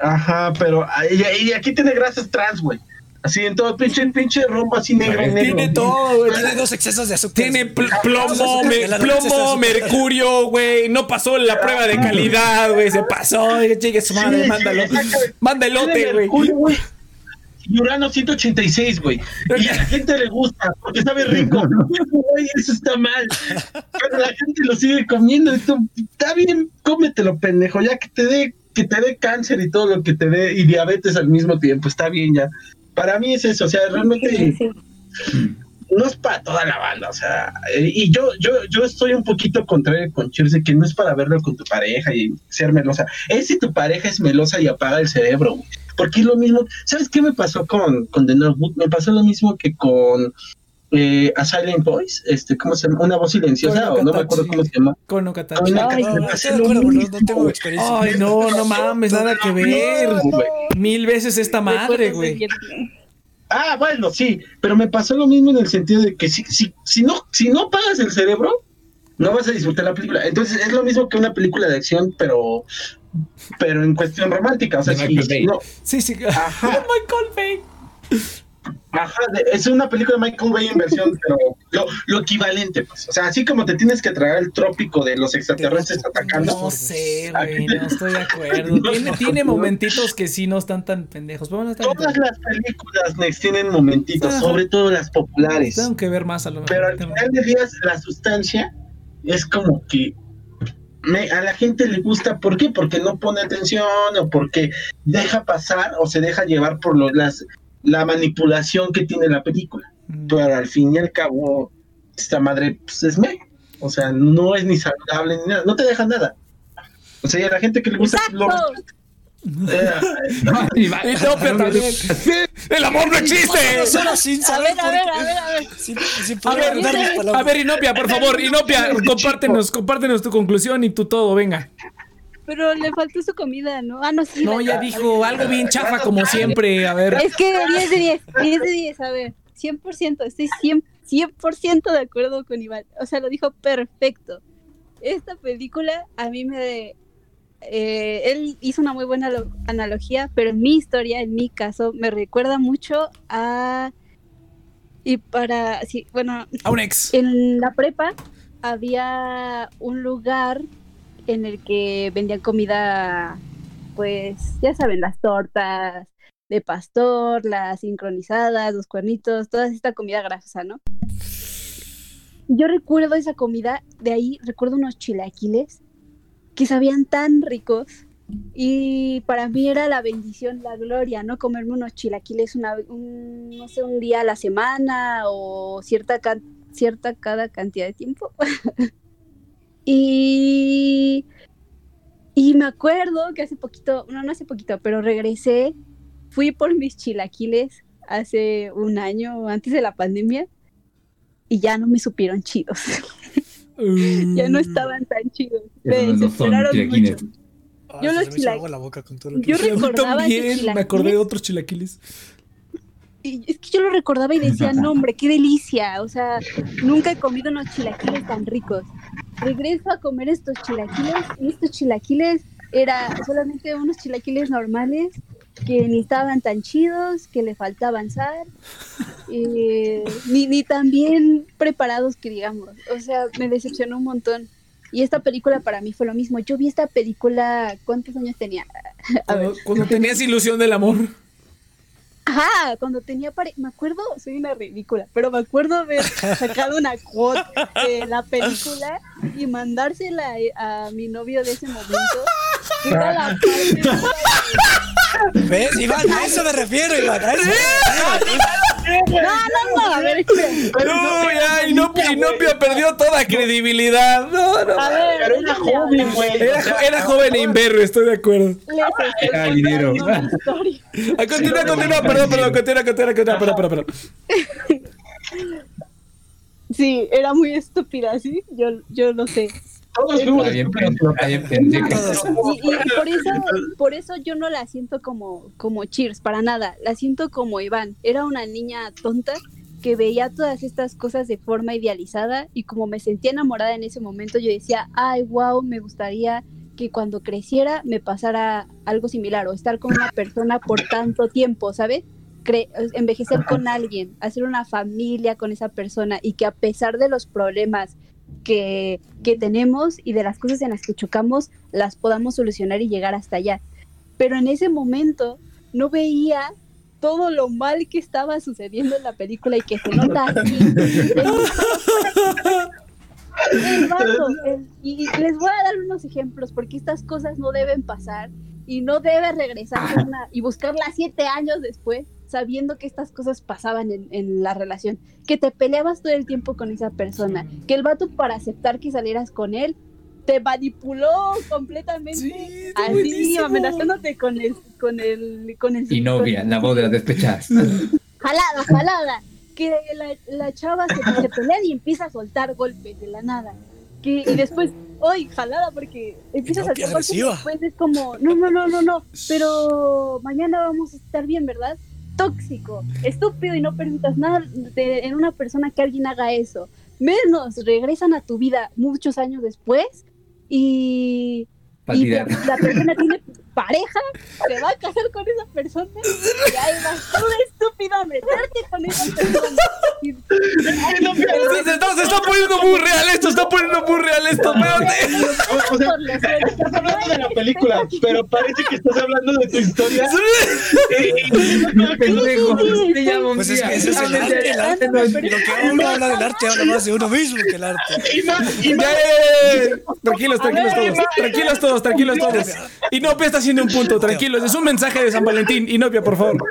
Ajá, pero ah, y, y aquí tiene grasas trans, güey. Así en todo, pinche, pinche rombo así negro, negro. Tiene todo, güey. Tiene dos excesos de azúcar. Tiene pl- plomo, me- El azúcar plomo, mercurio, güey. No pasó la prueba de calidad, güey. Se pasó. Chique su madre, Sí, mándalo. sí, exacto. Manda elote, Tiene güey. mercurio, güey. Y Urano 186, güey. Y a la gente le gusta, porque sabe rico. Güey, eso está mal. Pero la gente lo sigue comiendo. Está bien, cómetelo, pendejo. Ya que te dé que te dé cáncer y todo lo que te dé y diabetes al mismo tiempo. Está bien ya. Para mí es eso. O sea, realmente Sí, sí. no es para toda la banda, o sea, eh, y yo, yo, yo estoy un poquito contrario con Cheers de que no es para verlo con tu pareja y ser melosa, es si tu pareja es melosa y apaga el cerebro, güey. porque es lo mismo, ¿sabes qué me pasó con, con The Notebook? Me pasó lo mismo que con eh, A Silent Voice, este, ¿cómo se llama? Una voz silenciosa, o no me acuerdo Katachi. cómo se llama. Con Okatachi. Ay, No, no, acuerdo, tengo experiencia. Ay, mames, nada que ver. Mil veces esta madre, güey. Ah, bueno, sí, pero me pasó lo mismo en el sentido de que si, si, si no, si no pagas el cerebro, no vas a disfrutar la película. Entonces es lo mismo que una película de acción, pero, pero en cuestión romántica. O sea, si, no, Sí, sí. Ajá. Michael Bay. Ajá, es una película de Michael Bay en versión, pero lo, lo equivalente, pues. O sea, así como te tienes que tragar el trópico de los extraterrestres atacando. No sé, güey, no estoy de acuerdo. Tiene, tiene momentitos que sí no están tan pendejos. Bueno, Todas las películas Next tienen momentitos, Ajá. sobre todo las populares. Tengo que ver más a lo mejor. Pero al final de días, la sustancia es como que me- a la gente le gusta. ¿Por qué? Porque no pone atención o porque deja pasar o se deja llevar por lo- las, la manipulación que tiene la película. pero al fin y al cabo, esta madre pues, es me. O sea, no es ni saludable ni nada, no te deja nada. O sea, y a la gente que le gusta lo- eh, Y Inopia también. ¡El amor no existe! Sin A ver, a ver, a ver, a ver. Sin, sin A ver, a ver, Inopia, por favor, Inopia, compártenos, compártenos tu conclusión y tu todo, venga. Pero le faltó su comida, ¿no? Ah, no, sí. No, ya dijo algo bien chafa como siempre, a ver. Es que 10 de 10, 10 de 10, a ver, 100%, estoy 100%, 100 de acuerdo con Iván. O sea, lo dijo perfecto. Esta película a mí me... eh, él hizo una muy buena lo- analogía, pero en mi historia, en mi caso, me recuerda mucho a... Y para... Sí, bueno, A un ex. en la prepa había un lugar en el que vendían comida, pues ya saben, las tortas de pastor, las sincronizadas, los cuernitos, toda esta comida grasosa, ¿no? Yo recuerdo esa comida, de ahí recuerdo unos chilaquiles que sabían tan ricos y para mí era la bendición, la gloria, ¿no? Comerme unos chilaquiles una, un, no sé, un día a la semana o cierta, cierta cada cantidad de tiempo. y, y me acuerdo que hace poquito, no, no hace poquito, pero regresé, fui por mis chilaquiles hace un año antes de la pandemia y ya no me supieron chidos, ya no estaban tan chidos. Me no desesperaron chilaquiles. mucho. Ah, yo los me hizo chila- agua la boca con todo lo que Yo recordaba también, me acordé de chilaquiles. otros chilaquiles. Y es que yo lo recordaba y decía, no hombre, qué delicia. O sea, nunca he comido unos chilaquiles tan ricos. Regreso a comer estos chilaquiles y estos chilaquiles era solamente unos chilaquiles normales que ni estaban tan chidos, que le faltaban sal, eh, ni, ni tan bien preparados que digamos. O sea, me decepcionó un montón. Y esta película para mí fue lo mismo. Yo vi esta película, ¿cuántos años tenía? A ver. Cuando, cuando tenías ilusión del amor. Ajá, cuando tenía pare... me acuerdo, soy una ridícula, pero me acuerdo haber sacado una quote de la película y mandársela a mi novio de ese momento. era la ¿Ves, Iván? A eso me refiero, Iván. A eso me refiero. No, no, no, a ver, espera. No, ya, Inopia, Inopia perdió toda credibilidad. No, no. A ver, era déjame joven, güey. Era, jo- era joven e imberbe, estoy de acuerdo. Era dinero. historia. Ah, continúa, continúa, perdón, perdón, continúa, continúa, continúa, perdón, perdón, perdón. Sí, era muy estúpida, ¿sí? Yo, yo lo sé. Todos fuimos Está bien. Y, y por eso, por eso yo no la siento como, como Cheers, para nada. La siento como Iván. Era una niña tonta que veía todas estas cosas de forma idealizada y como me sentía enamorada en ese momento, yo decía, ay, wow, me gustaría que cuando creciera me pasara algo similar o estar con una persona por tanto tiempo, ¿sabes? Cre- envejecer con alguien, hacer una familia con esa persona y que a pesar de los problemas que, que tenemos y de las cosas en las que chocamos, las podamos solucionar y llegar hasta allá. Pero en ese momento no veía todo lo mal que estaba sucediendo en la película y que se nota así. El vato, el- y les voy a dar unos ejemplos porque estas cosas no deben pasar y no debes regresar una- y buscarla siete años después sabiendo que estas cosas pasaban en, en la relación, que te peleabas todo el tiempo con esa persona, que el vato para aceptar que salieras con él te manipuló completamente Sí, así buenísimo. amenazándote con el con el con el Y novia, la voz de las despechadas. jalada, jalada. Que la, la chava se, se pelea y empieza a soltar golpes de la nada. Que, y después, hoy jalada, porque empiezas No, a qué soltar golpes y después es como, no, no, no, no, no, pero mañana vamos a estar bien, ¿verdad? Tóxico, estúpido y no permitas nada de- en una persona que alguien haga eso. Menos regresan a tu vida muchos años después y la persona tiene pareja, se va a casar con esa persona y ahí vas tú estúpido a meterte con esa persona. Y- Se, se está, se está poniendo muy real esto, está poniendo muy real esto, espérate. O sea, estás hablando de la película, pero parece que estás hablando de tu historia. Pendejo, te llamo un Pues es que ese es el arte, el arte no es- Lo que uno habla del arte habla más de uno mismo que el arte. Y más, y Ya, más, ya, ya, ya, ya. Tranquilos, tranquilos todos, tranquilos todos, tranquilos todos. Inopia está haciendo un punto, tranquilos. Es un mensaje de San Valentín. Inopia, por favor.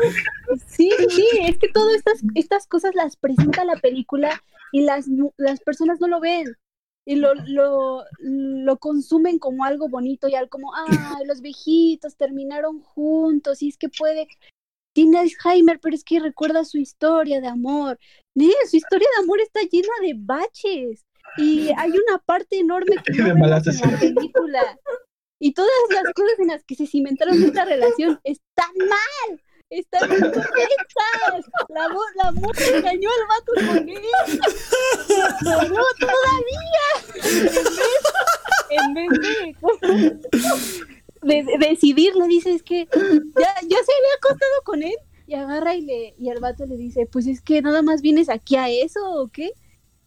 Sí, sí, es que todas estas, estas cosas las presenta la película y las, las personas no lo ven. Y lo, lo, lo consumen como algo bonito y algo como, ay, los viejitos terminaron juntos y es que puede, tiene Alzheimer, pero es que recuerda su historia de amor. Nee, su historia de amor está llena de baches y hay una parte enorme que no vemos en la película. Y todas las cosas en las que se cimentaron esta relación están mal. Están incorrectas. La, la morra engañó al vato con él. No, todavía. En vez, de, de decidir, le dice, es que ya, ya se había acostado con él. Y agarra y, le, y el vato le dice, pues es que nada más vienes aquí a eso o qué.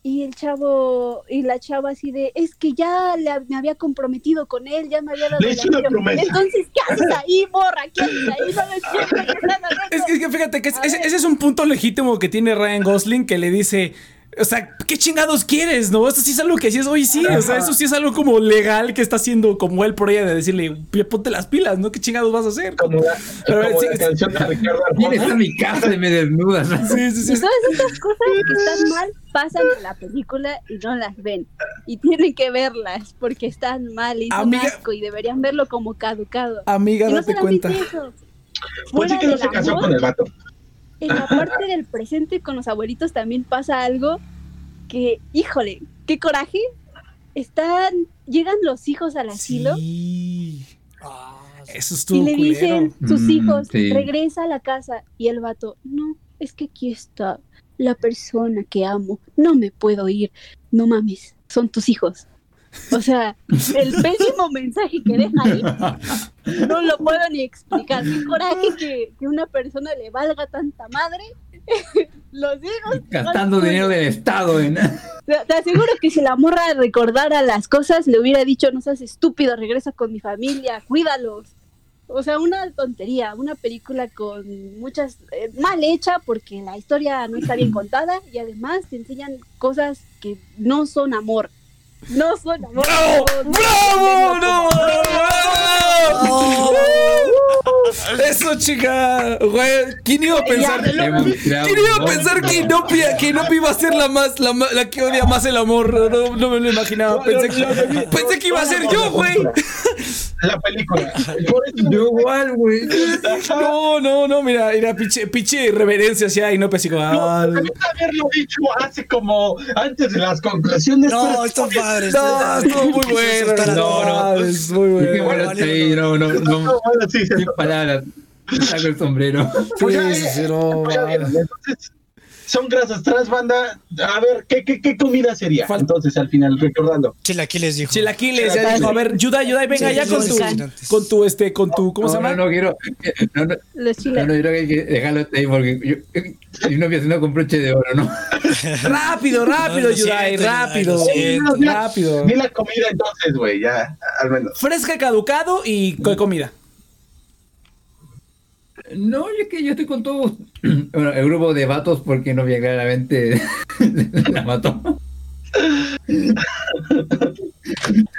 Y el chavo, y la chava así de, es que ya le, me había comprometido con él, ya me había dado Le hice una anillo". promesa. Entonces, ¿qué haces ahí, morra? ¿Qué haces ahí? No me que. Es, es que fíjate que es- ese, ese es un punto legítimo que tiene Ryan Gosling que le dice. O sea, ¿qué chingados quieres? ¿No? Esto sí es algo que sí es, oye, sí, o sea, eso sí es algo como legal que está haciendo como él por ella de decirle, ponte las pilas, ¿no? ¿Qué chingados vas a hacer? Como la, Pero, como sí, la sí. canción de Ricardo ¿Quién está Arjona. en mi casa y me desnudas? Sí, sí, Y sí. todas estas cosas que están mal pasan en la película y no las ven. Y tienen que verlas porque están mal y son Amiga- asco y deberían verlo como caducado. Amiga, y no date cuenta. eso. Pues sí que no se casó amor, con el vato. En la parte del presente con los abuelitos también pasa algo que, híjole, qué coraje. Están, llegan los hijos al asilo Sí. Ah, Eso y le culero. dicen sus Mm, hijos, sí. regresa a la casa. Y el vato, no, es que aquí está la persona que amo. No me puedo ir. No mames, son tus hijos. O sea, el pésimo mensaje que deja ahí, no lo puedo ni explicar. Qué coraje que, que una persona le valga tanta madre. Los hijos. Gastando dinero del Estado. Te, te aseguro que si la morra recordara las cosas, le hubiera dicho, no seas estúpido, regresa con mi familia, cuídalos. O sea, una tontería, una película con muchas... eh, mal hecha porque la historia no está bien contada y además te enseñan cosas que no son amor. No son amor. ¡Bravo! no- ¡Bravo! no- ¡No! Eso, chica. Güey, ¿quién iba a pensar? ¿Quién iba a pensar que Inopia, que iba a ser la más, la, la que odia más el amor? No, no me lo imaginaba. Pensé que, pensé que iba a ser yo, güey. La película. Por eso Yo igual, güey. No, no, no, mira, mira, pinche, pinche reverencia hacia así como. ah, Debiste haberlo dicho hace como antes de las conclusiones. No, están padres. No, estuvo muy bueno. No, no. Es muy Qué bueno. sí, no, no, no. No, bueno, sí, se- Sin palabras. Saco el sombrero. Pues Sí, sí, sí, no, pues entonces, son grasas trans, banda. A ver, ¿qué, qué, qué comida sería? Entonces, al final, recordando. Chilaquiles dijo. Chilaquiles, ya dijo, a ver, Yudai, Yudai, venga Sí, ya con tu, con tu, este, con tu, ¿cómo se no, llama? No, no quiero. No, no, Los no, no, yo creo que hay que dejarlo ahí porque yo, mi novia haciendo con broche de oro, ¿no? Rápido, rápido, No, Yudai, siento, rápido, rápido. Di la comida entonces, güey, ya, al menos. Fresca, caducado y co- comida. No, es que yo estoy con todos. Bueno, el grupo de vatos porque novia claramente la mató.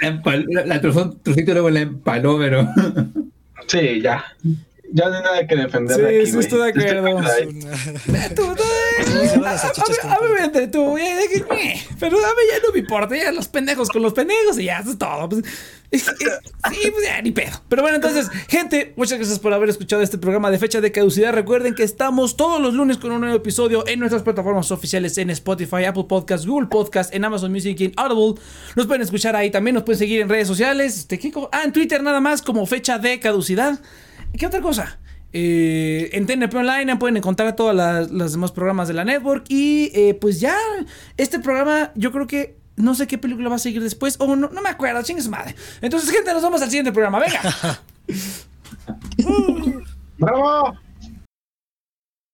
La, la, la trocito luego la empaló, pero. Sí, ya. Ya no hay nada que defender. Sí, aquí, sí, estoy de acuerdo. a- a- salchichas a- a con mí que- eh, pero a mí ya no me importa, ya los pendejos con los pendejos y ya, eso es todo. pues. Eh, eh, Sí, pues ya, ni pedo. Pero bueno, entonces, gente, muchas gracias por haber escuchado este programa de fecha de caducidad. Recuerden que estamos todos los lunes con un nuevo episodio en nuestras plataformas oficiales en Spotify, Apple Podcasts, Google Podcasts, en Amazon Music y en Audible. Nos pueden escuchar ahí también, nos pueden seguir en redes sociales. Este, ¿qué co- ah, en Twitter nada más como fecha de caducidad. ¿Qué otra cosa? Eh, en TNP Online pueden encontrar todos los demás programas de la network. Y eh, pues ya, este programa yo creo que no sé qué película va a seguir después. O no, no me acuerdo, chingue su madre. Entonces, gente, nos vemos al siguiente programa. Venga. ¡Bravo!